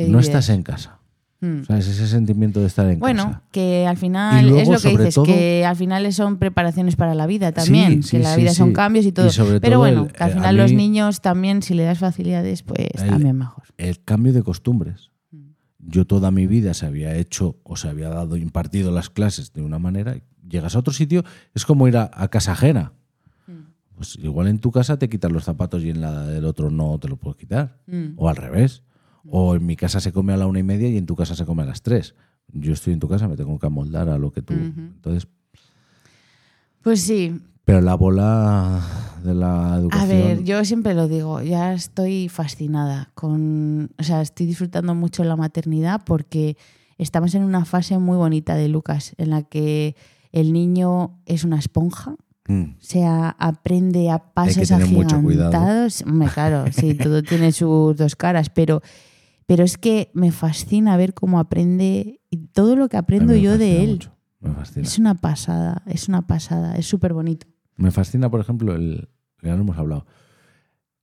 no divides. estás en casa. Mm. ¿Sabes? Ese sentimiento de estar en Bueno, casa. que al final luego, es lo que dices, todo- que al final son preparaciones para la vida también, Sí, sí, que la sí, vida son cambios y todo. Y sobre Pero todo bueno, el- que al eh, final los niños también, si le das facilidades, pues El- también mejor. el cambio de costumbres. Mm. Yo toda mi vida se había hecho o se había dado impartido las clases de una manera. Llegas a otro sitio, es como ir a, a casa ajena. Pues igual en tu casa te quitas los zapatos y en la del otro no te lo puedes quitar. Mm. O al revés. O en mi casa se come a la una y media y en tu casa se come a las tres. Yo estoy en tu casa, me tengo que amoldar a lo que tú. Ujú. Entonces, Pues sí, pero la bola de la a educación. ver, yo siempre lo digo, ya estoy fascinada con, o sea, estoy disfrutando mucho la maternidad porque estamos en una fase muy bonita de Lucas, en la que el niño es una esponja, Mm, o sea, aprende a pasos tener mucho cuidado. agigantados. Claro, sí, todo tiene sus dos caras, pero, pero es que me fascina ver cómo aprende y todo lo que aprendo yo de él. mucho, me fascina. Es una pasada, es una pasada, es súper bonito. Me fascina, por ejemplo, el. Ya lo hemos hablado.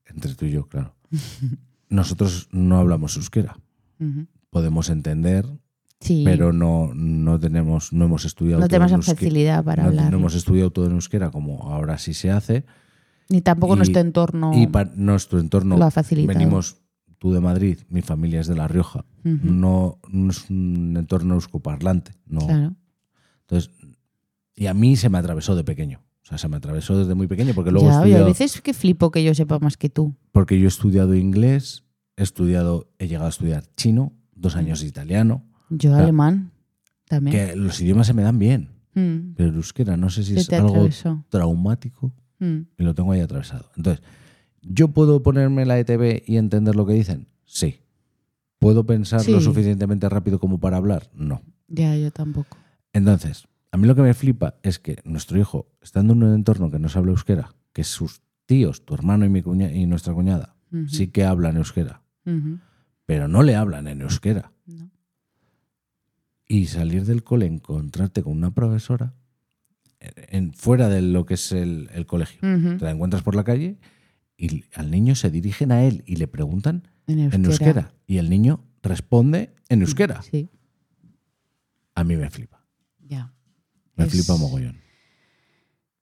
Entre tú y yo, claro. [LAUGHS] Nosotros no hablamos euskera. Ujú. Podemos entender, Sí, pero no, no tenemos, no hemos estudiado no todo tenemos facilidad para no, hablar. no hemos estudiado todo en euskera como ahora sí se hace. Ni tampoco y- nuestro entorno Y para nuestro entorno lo ha facilitado. venimos tú de Madrid, mi familia es de La Rioja. Ujú. no, no es un entorno euskoparlante. No. Claro. Entonces, y a mí se me atravesó de pequeño. O sea, se me atravesó desde muy pequeño porque luego ya, oye, a estudiado, veces que flipo que yo sepa más que tú. porque yo he estudiado inglés, he estudiado, he llegado a estudiar chino, dos años de italiano, Yo Claro. alemán también. que los idiomas se me dan bien, Mm, pero el euskera no sé si es algo atravesó. traumático Mm, y lo tengo ahí atravesado. Entonces, ¿yo puedo ponerme la ETB y entender lo que dicen? Sí. ¿Puedo pensar lo suficientemente rápido como para hablar? No. ya, yo tampoco. Entonces, a mí lo que me flipa es que nuestro hijo, estando en un entorno que no se habla euskera, que sus tíos, tu hermano y, mi cuña- y nuestra cuñada, sí que hablan euskera, pero no le hablan en euskera. no. Y salir del cole, encontrarte con una profesora, en, fuera de lo que es el, el colegio, te la encuentras por la calle y al niño se dirigen a él y le preguntan En en euskera. Y el niño responde en euskera. Sí, A mí me flipa. ya. Me Es- flipa mogollón.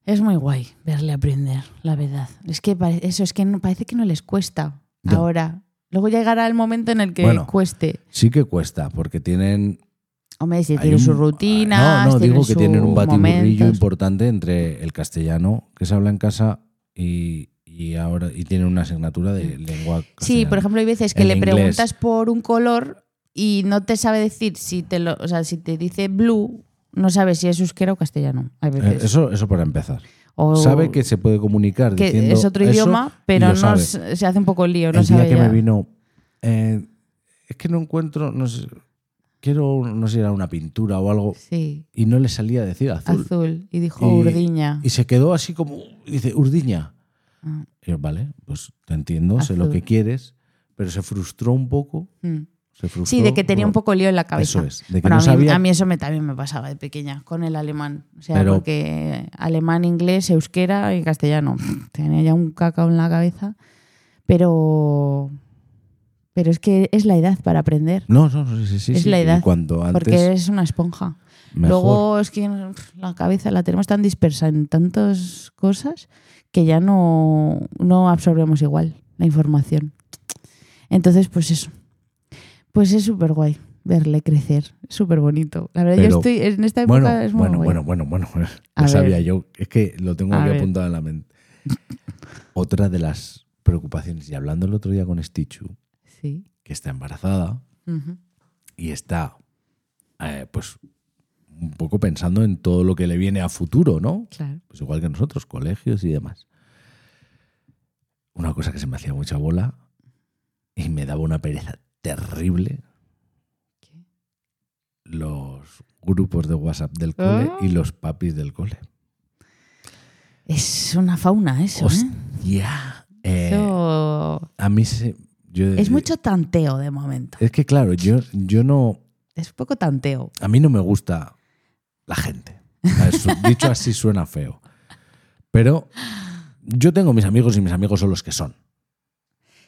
Es muy guay verle aprender, la verdad. Es que eso es que no- parece que no les cuesta Ya. ahora. Luego llegará el momento en el que Bueno. cueste. Sí que cuesta, porque tienen Hombre, si tiene un- sus rutinas. No, no, digo que tienen un batiburrillo momentos. importante entre el castellano que se habla en casa y, y ahora y tienen una asignatura de lengua Sí, por ejemplo, hay veces que El le inglés. preguntas por un color y no te sabe decir si te lo, o sea, si te dice blue, no sabes si es euskera o castellano. Hay Eh, veces. Eso, eso para empezar. O sabe que se puede comunicar que diciendo es otro idioma, pero no sabe. se hace un poco lío, no el día sabe que ya. me vino, eh, es que no encuentro, no sé, quiero, no sé, era una pintura o algo Sí, y no le salía a decir azul. azul. Y dijo Y- urdiña. Y se quedó así como, dice, urdiña. Ah, Y yo, vale, pues te entiendo, sé lo Azul. que quieres, pero se frustró un poco. mm. Se frustró, Sí, de que tenía un poco lío en la cabeza. Eso es, de que Bueno, no a, mí, sabía. a mí eso me, también me pasaba de pequeña con el alemán. O sea, Pero- porque alemán, inglés, euskera y castellano. [LAUGHS] Tenía ya un cacao en la cabeza. Pero. Pero es que es la edad para aprender. No, no, no, sí, sí, Es sí. la edad, cuanto antes, Porque eres una esponja. mejor. Luego es que la cabeza la tenemos tan dispersa en tantas cosas que ya no, no absorbemos igual la información. Entonces, pues eso. Pues es súper guay verle crecer. Es súper bonito. La verdad, Pero- yo estoy en esta época bueno, es muy bueno, guay. bueno, bueno, bueno, Lo ver. sabía yo. Es que lo tengo aquí apuntado en la mente. Otra de las preocupaciones, y hablando el otro día con Stichu, Sí. que está embarazada y está, eh, pues, un poco pensando en todo lo que le viene a futuro, ¿no? Claro. Pues igual que nosotros, colegios y demás. Una cosa que se me hacía mucha bola y me daba una pereza terrible. ¿Qué? Los grupos de WhatsApp del cole Ah. y los papis del cole. Es una fauna eso, ¿eh? Hostia. Eh, Eso a mí se. yo- es mucho tanteo de momento. Es que claro, yo, yo no. Es poco tanteo. A mí no me gusta la gente. Dicho así suena feo. Pero yo tengo mis amigos y mis amigos son los que son.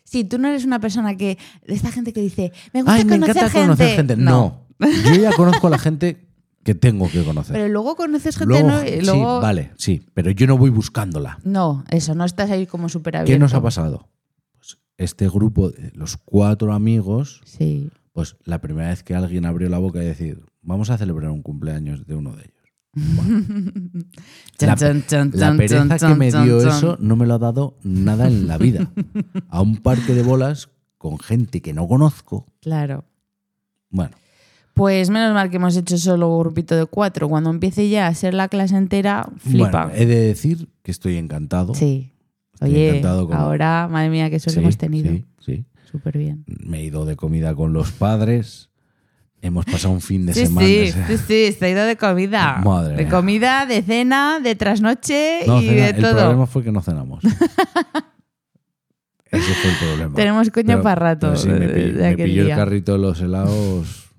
Sí, tú no eres una persona que. De esta gente que dice, me gusta Ay, me conocer encanta gente. conocer gente. No. Yo ya conozco a la gente que tengo que conocer. Pero luego conoces gente, Luego, ¿no? Y luego- Sí, vale, sí. Pero yo no voy buscándola. No, eso, no estás ahí como súper abierto. ¿Qué nos ha pasado? Pues este grupo, de los cuatro amigos, Sí. pues la primera vez que alguien abrió la boca y decir, vamos a celebrar un cumpleaños de uno de ellos. [LAUGHS] La, pereza que me dio eso no me lo ha dado nada en la vida. A un parque de bolas con gente que no conozco. Claro. Bueno, Pues menos mal que hemos hecho solo un grupito de cuatro. Cuando empiece ya a ser la clase entera, flipa. bueno, he de decir que estoy encantado. sí. Estoy Oye, encantado con- ahora, madre mía, qué suerte Sí, hemos tenido. sí, sí. Súper bien. Me he ido de comida con los padres. Hemos pasado un fin de Sí, semana. sí, sí, sí, ido de comida. Madre de mía. comida, de cena, de trasnoche No, y cena- de el todo. problema fue que no cenamos. [LAUGHS] Ese fue el problema. Tenemos coña Pero- para rato sí, me de- pilló, me el carrito de los helados.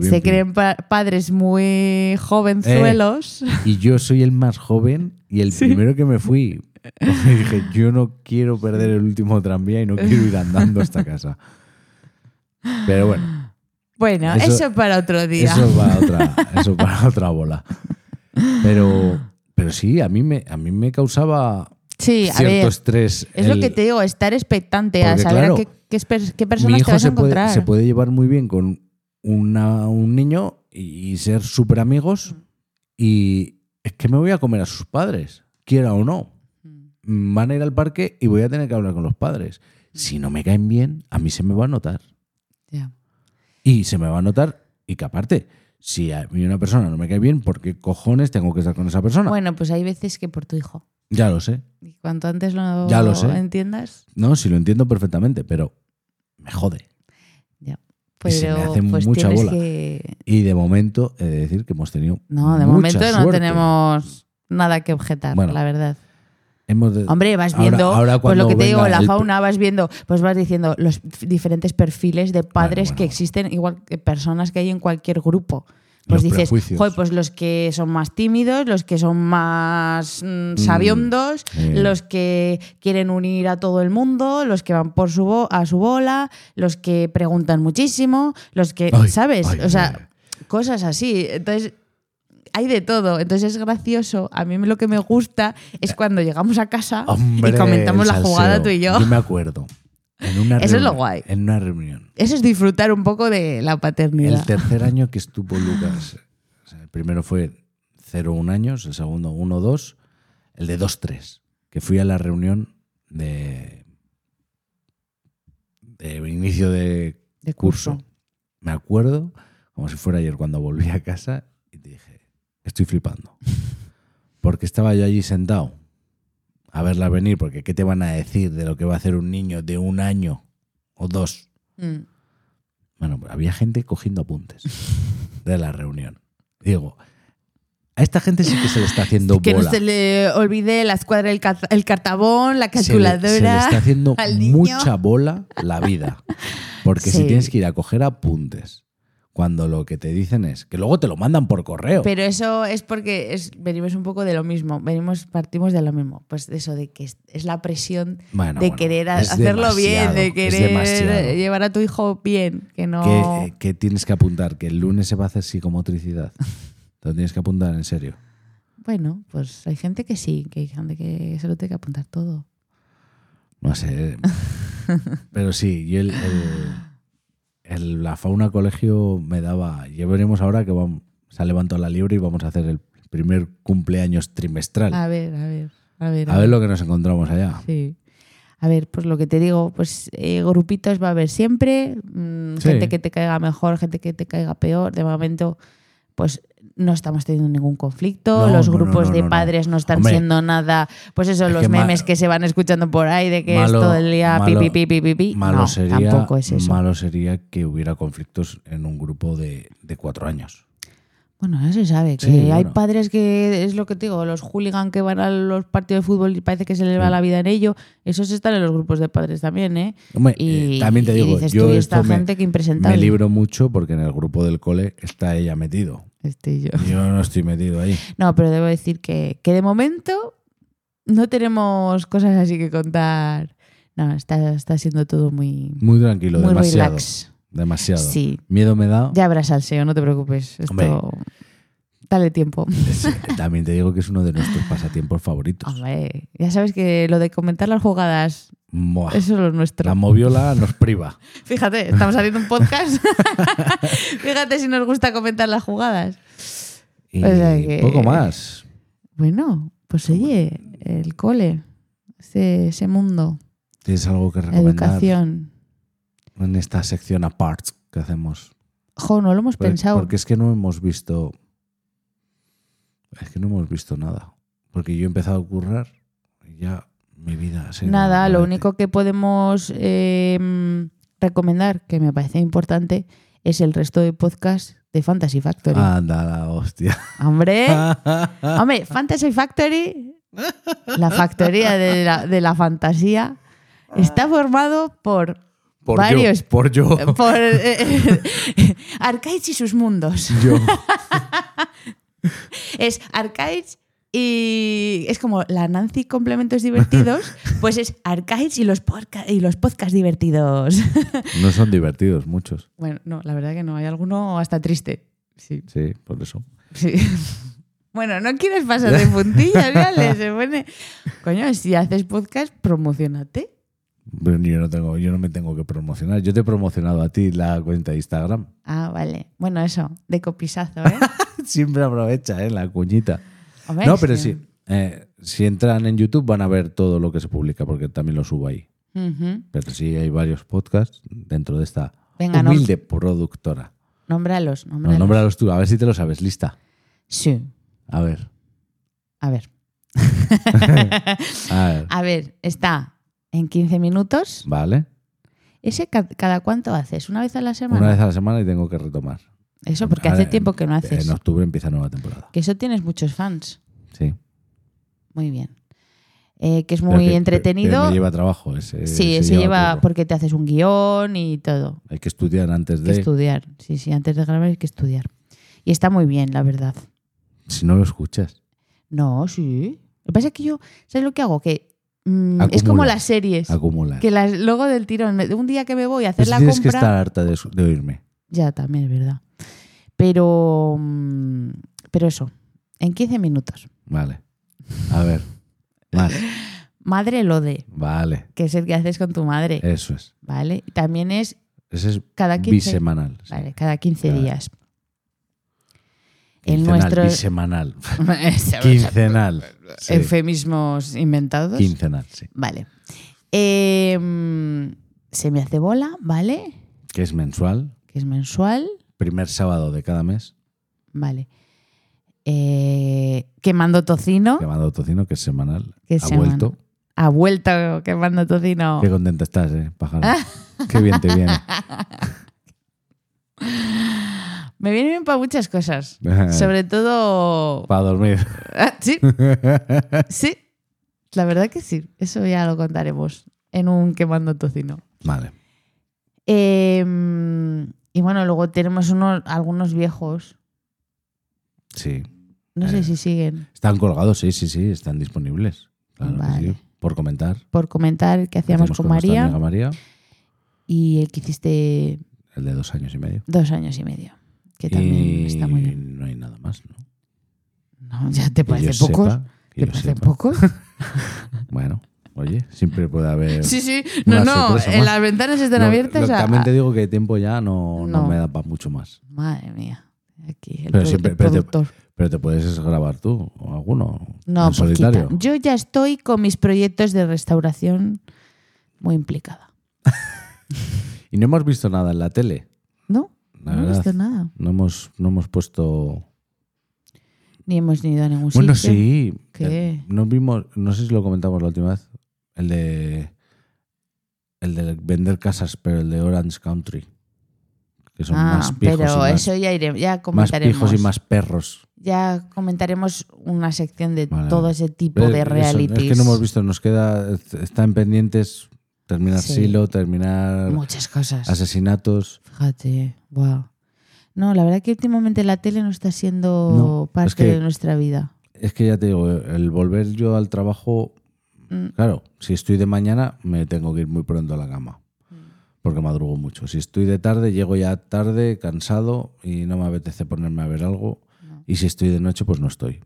Se creen pa- padres muy jovenzuelos. Y yo soy el más joven y el [LAUGHS] primero que me fui. [LAUGHS] Porque dije, yo no quiero perder el último tranvía y no quiero ir andando hasta casa. Pero bueno, Bueno, Eso- eso, para otro día. eso para otra, [LAUGHS] eso para otra bola. Pero, pero sí, a mí me, a mí me causaba sí, a cierto ver. estrés. Es el- lo que te digo, estar expectante a saber claro, qué, qué, qué Mi personas te hijo vas a se puede, encontrar. se puede llevar muy bien con una- un niño y ser súper amigos Mm. y es que me voy a comer a sus padres. quiera o no. Van a ir al parque y voy a tener que hablar con los padres. Si no me caen bien, a mí se me va a notar. Ya. Y se me va a notar, y que aparte, si a mí una persona no me cae bien, ¿por qué cojones tengo que estar con esa persona? Bueno, pues hay veces que por tu hijo. Ya lo sé. Y cuanto antes lo, Ya lo sé. entiendas, No, sí lo entiendo perfectamente, pero me jode. ya. Y se me Pero hace pues mucha bola. que... Y de momento he de decir que hemos tenido. No, de mucha momento no tenemos nada que objetar, Bueno, la verdad. Hemos de- Hombre, vas viendo, ahora pues lo que te digo, la el- fauna, vas viendo, pues vas diciendo los diferentes perfiles de padres bueno, que existen, igual que personas que hay en cualquier grupo. Pues Los dices. "Joder, pues los que son más tímidos, los que son más mm, sabiondos, los que quieren unir a todo el mundo, los que van por su bo- a su bola, los que preguntan muchísimo, los que, Ay, ¿sabes? ay, o sea, ay. cosas así. Entonces, hay de todo. Entonces es gracioso. A mí lo que me gusta es cuando llegamos a casa Hombre, y comentamos la jugada tú y yo. Yo me acuerdo. En una [LAUGHS] Eso es lo guay. En una reunión. Eso es disfrutar un poco de la paternidad. El tercer año que estuvo Lucas, o sea, el primero fue 0-1 años, el segundo 1-2, el de 2-3, que fui a la reunión de, de inicio de de curso. Me acuerdo, como si fuera ayer, cuando volví a casa estoy flipando. Porque estaba yo allí sentado a verla venir, porque ¿qué te van a decir de lo que va a hacer un niño de un año o dos? Mm. Bueno, pues había gente cogiendo apuntes de la reunión. Digo, a esta gente sí que se le está haciendo [LAUGHS] Que no bola. se le olvide la escuadra, el, cartabón, la Se le- calculadora. Se le, está haciendo [LAUGHS] mucha bola la vida. Porque si tienes que ir a coger apuntes, cuando lo que te dicen es que luego te lo mandan por correo. Pero eso es porque es- venimos un poco de lo mismo, venimos, partimos de lo mismo. Pues eso, de que es, es la presión Bueno, de bueno, querer hacerlo bien, de querer llevar a tu hijo bien, que no... que tienes que apuntar que el lunes se va a hacer psicomotricidad. [LAUGHS] Te lo tienes que apuntar en serio. Bueno, pues hay gente que sí, que hay gente que se lo tiene que apuntar todo. No sé. [LAUGHS] Pero sí, yo el, el- el- la fauna colegio me daba. Ya veremos ahora que vamos, se ha levantado la liebre y vamos a hacer el primer cumpleaños trimestral. A ver, a ver, a ver. A ver lo que nos encontramos allá. Sí. A ver, pues lo que te digo, pues eh, grupitos va a haber siempre, mm, Sí. gente que te caiga mejor, gente que te caiga peor. De momento, pues no estamos teniendo ningún conflicto, No, los no, grupos no, de padres no están Hombre, siendo nada, pues eso, es los que memes que se van escuchando por ahí de que malo- es todo el día malo- pi, pi, pi, pi, pi. Malo, sería, tampoco es eso. malo sería que hubiera conflictos en un grupo de, de cuatro años. Bueno, ya se sabe, que Sí, hay bueno. padres que, es lo que te digo, los hooligan que van a los partidos de fútbol y parece que se les va Sí. la vida en ello, esos están en los grupos de padres también, ¿eh? Hombre, Y, eh, también te digo, dices yo esto esta me, gente que me impresentable. libro mucho porque en el grupo del cole está ella metido. Este y yo. Yo no estoy metido ahí. [LAUGHS] No, pero debo decir que, que de momento no tenemos cosas así que contar. No, está, está siendo todo muy, Muy tranquilo, muy demasiado. relax. Demasiado. Sí, Miedo me da. ya habrá salseo, no te preocupes. Esto, Hombre. dale tiempo. También te digo que es uno de nuestros pasatiempos favoritos. Hombre, ya sabes que lo de comentar las jugadas, Buah, eso es lo nuestro. la moviola nos priva. Fíjate, estamos haciendo un podcast. [LAUGHS] Fíjate si nos gusta comentar las jugadas. Y O sea que- poco más. Bueno, pues oye, el cole, ese, ese mundo, ¿Tienes algo que recomendar educación. En esta sección apart que hacemos? Jo, no lo hemos Porque- pensado. Porque es que no hemos visto. Es que no hemos visto nada. Porque yo he empezado a currar y ya mi vida se. Nada, lo único que podemos eh, mm, recomendar, que me parece importante, es el resto de podcasts de Fantasy Factory. Anda la hostia. Hombre, [LAUGHS] hombre, Fantasy Factory, la factoría de la, de la fantasía, está formado por Por varios. yo. Por yo. por [LAUGHS] eh, Arcades y sus mundos. yo. [LAUGHS] Es Arcades y es como la Nancy complementos divertidos, [LAUGHS] pues es Arcades y los, y los podcasts divertidos. No son divertidos muchos. Bueno, no, la verdad que no, hay alguno hasta triste. Sí, Sí, por eso. sí. Bueno, no quieres pasar de puntillas, ¿vale? Se pone... Coño, si haces podcast, promocionate. Yo no tengo, yo no me tengo que promocionar. Yo te he promocionado a ti la cuenta de Instagram. Ah, vale. Bueno, eso, de copisazo, ¿eh? [LAUGHS] Siempre aprovecha, ¿eh? La cuñita. Hombre, No, pero que- sí. eh, si entran en YouTube van a ver todo lo que se publica, porque también lo subo ahí. Pero sí hay varios podcasts dentro de esta Venga, no- humilde productora. Nómbralos, No, nómbralos. nómbralos tú, a ver si te lo sabes. Lista. Sí. A ver. A ver. [LAUGHS] A ver. [LAUGHS] A ver, está en 15 minutos. Vale. ¿Ese ca- cada cuánto haces? ¿Una vez a la semana? Una vez a la semana y tengo que retomar. Eso, porque hace ver, tiempo que no haces. En octubre empieza nueva temporada. Que eso tienes muchos fans. Sí. Muy bien. Eh, que es Pero muy que- entretenido. me lleva trabajo. Ese, sí, ese se lleva curro. porque te haces un guion y todo. Hay que estudiar antes que de. estudiar. Sí, sí, antes de grabar hay que estudiar. Y está muy bien, la verdad. Si no lo escuchas. No, sí. Lo que pasa es que yo, ¿sabes lo que hago? Que mm, es como las series. Acumular. Que las, luego del tirón, un día que me voy a hacer Pues la tienes que compra. estar harta de, de oírme. Ya, también es verdad. Pero, mm, pero eso, en 15 minutos. Vale. A ver. Más. [LAUGHS] Madre lo de, Vale. que es el que haces con tu madre. Eso es. ¿Vale? También es Ese es cada 15, bisemanal. sí. vale, cada 15 Claro. días. El Quincenal, nuestro- bisemanal. [LAUGHS] Quincenal. Sí. Eufemismos inventados. Quincenal, sí. Vale. Eh, se me hace bola, ¿vale? Que es mensual. Que es mensual. Primer sábado de cada mes. Vale. Eh, quemando tocino. Llamado Tocino, que es semanal. Que ha semanal. vuelto. Ha vuelto quemando tocino. Qué contenta estás, eh, pájaro. [LAUGHS] Qué bien te viene. [LAUGHS] Me viene bien para muchas cosas. Sobre todo. Para dormir. [LAUGHS] Ah, sí. [LAUGHS] Sí. La verdad que sí. Eso ya lo contaremos en un quemando tocino. Vale. Eh, y bueno, luego tenemos unos, algunos viejos. Sí. No sé Eh. si siguen. Están colgados, sí, sí, sí. Están disponibles. Claro que Vale. sí. Por comentar. Por comentar que hacíamos Hacemos con María María. y el que hiciste El de dos años y medio. dos años y medio. Que también y está muy bien. no hay nada más, ¿no? No, ya te parece pocos. sepa, ¿Te parece sepa. pocos? [LAUGHS] Bueno, oye, siempre puede haber. Sí, sí. No, no. En más. las ventanas están abiertas. también te digo que tiempo ya no, no No. me da para mucho más. Madre mía. Aquí el, Pero siempre- el pero te-. Pero te puedes grabar tú o alguno. No, en solitario. Yo ya estoy con mis proyectos de restauración muy implicada. [LAUGHS] Y no hemos visto nada en la tele. ¿No? La no he visto nada. No hemos, no hemos puesto. Ni hemos ido a ningún Bueno, sitio. sí. ¿Qué? Eh, No vimos, no sé si lo comentamos la última vez. El de. El de vender casas, pero el de Orange Country. Que son Ah, más pijos. pero y más, eso ya iremos, ya más comentaremos. pijos y más perros. Ya comentaremos una sección de Vale, todo ese tipo de eso, realities. Es que no hemos visto, nos queda. Está en pendientes terminar Sí. Silo, terminar Muchas cosas. asesinatos. Fíjate, wow. No, la verdad que últimamente la tele no está siendo No, parte es que- de nuestra vida. Es que ya te digo, el volver yo al trabajo, Mm. claro, si estoy de mañana me tengo que ir muy pronto a la cama, porque madrugo mucho. Si estoy de tarde, llego ya tarde, cansado y no me apetece ponerme a ver algo. No. Y si estoy de noche, pues no estoy.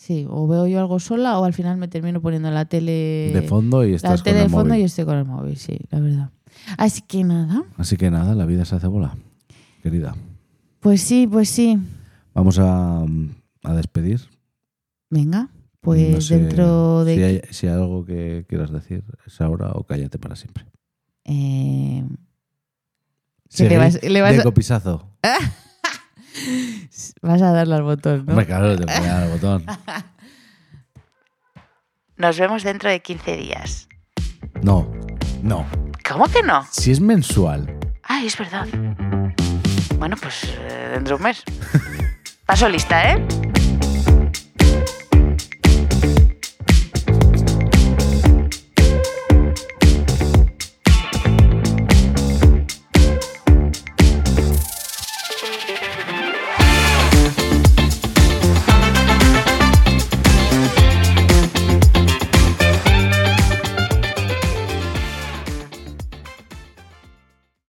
Sí, o veo yo algo sola o al final me termino poniendo la tele de fondo y la estás con tele el de fondo móvil. y estoy con el móvil, sí, la verdad. Así que nada, Así que nada, la vida se hace bola, querida. pues sí, pues sí. Vamos a, a despedir. Venga, pues No sé dentro de... Si hay, si hay algo que quieras decir, es ahora o cállate para siempre. eh, Seguir le vas, le vas de copisazo. [LAUGHS] [LAUGHS] vas a darle al botón, ¿no? Hombre, claro, te voy a dar el botón. [LAUGHS] Nos vemos dentro de 15 días. No, no. ¿Cómo que no? Si es mensual. Ah, es verdad. Bueno, pues eh, dentro de un mes. Paso lista, ¿eh?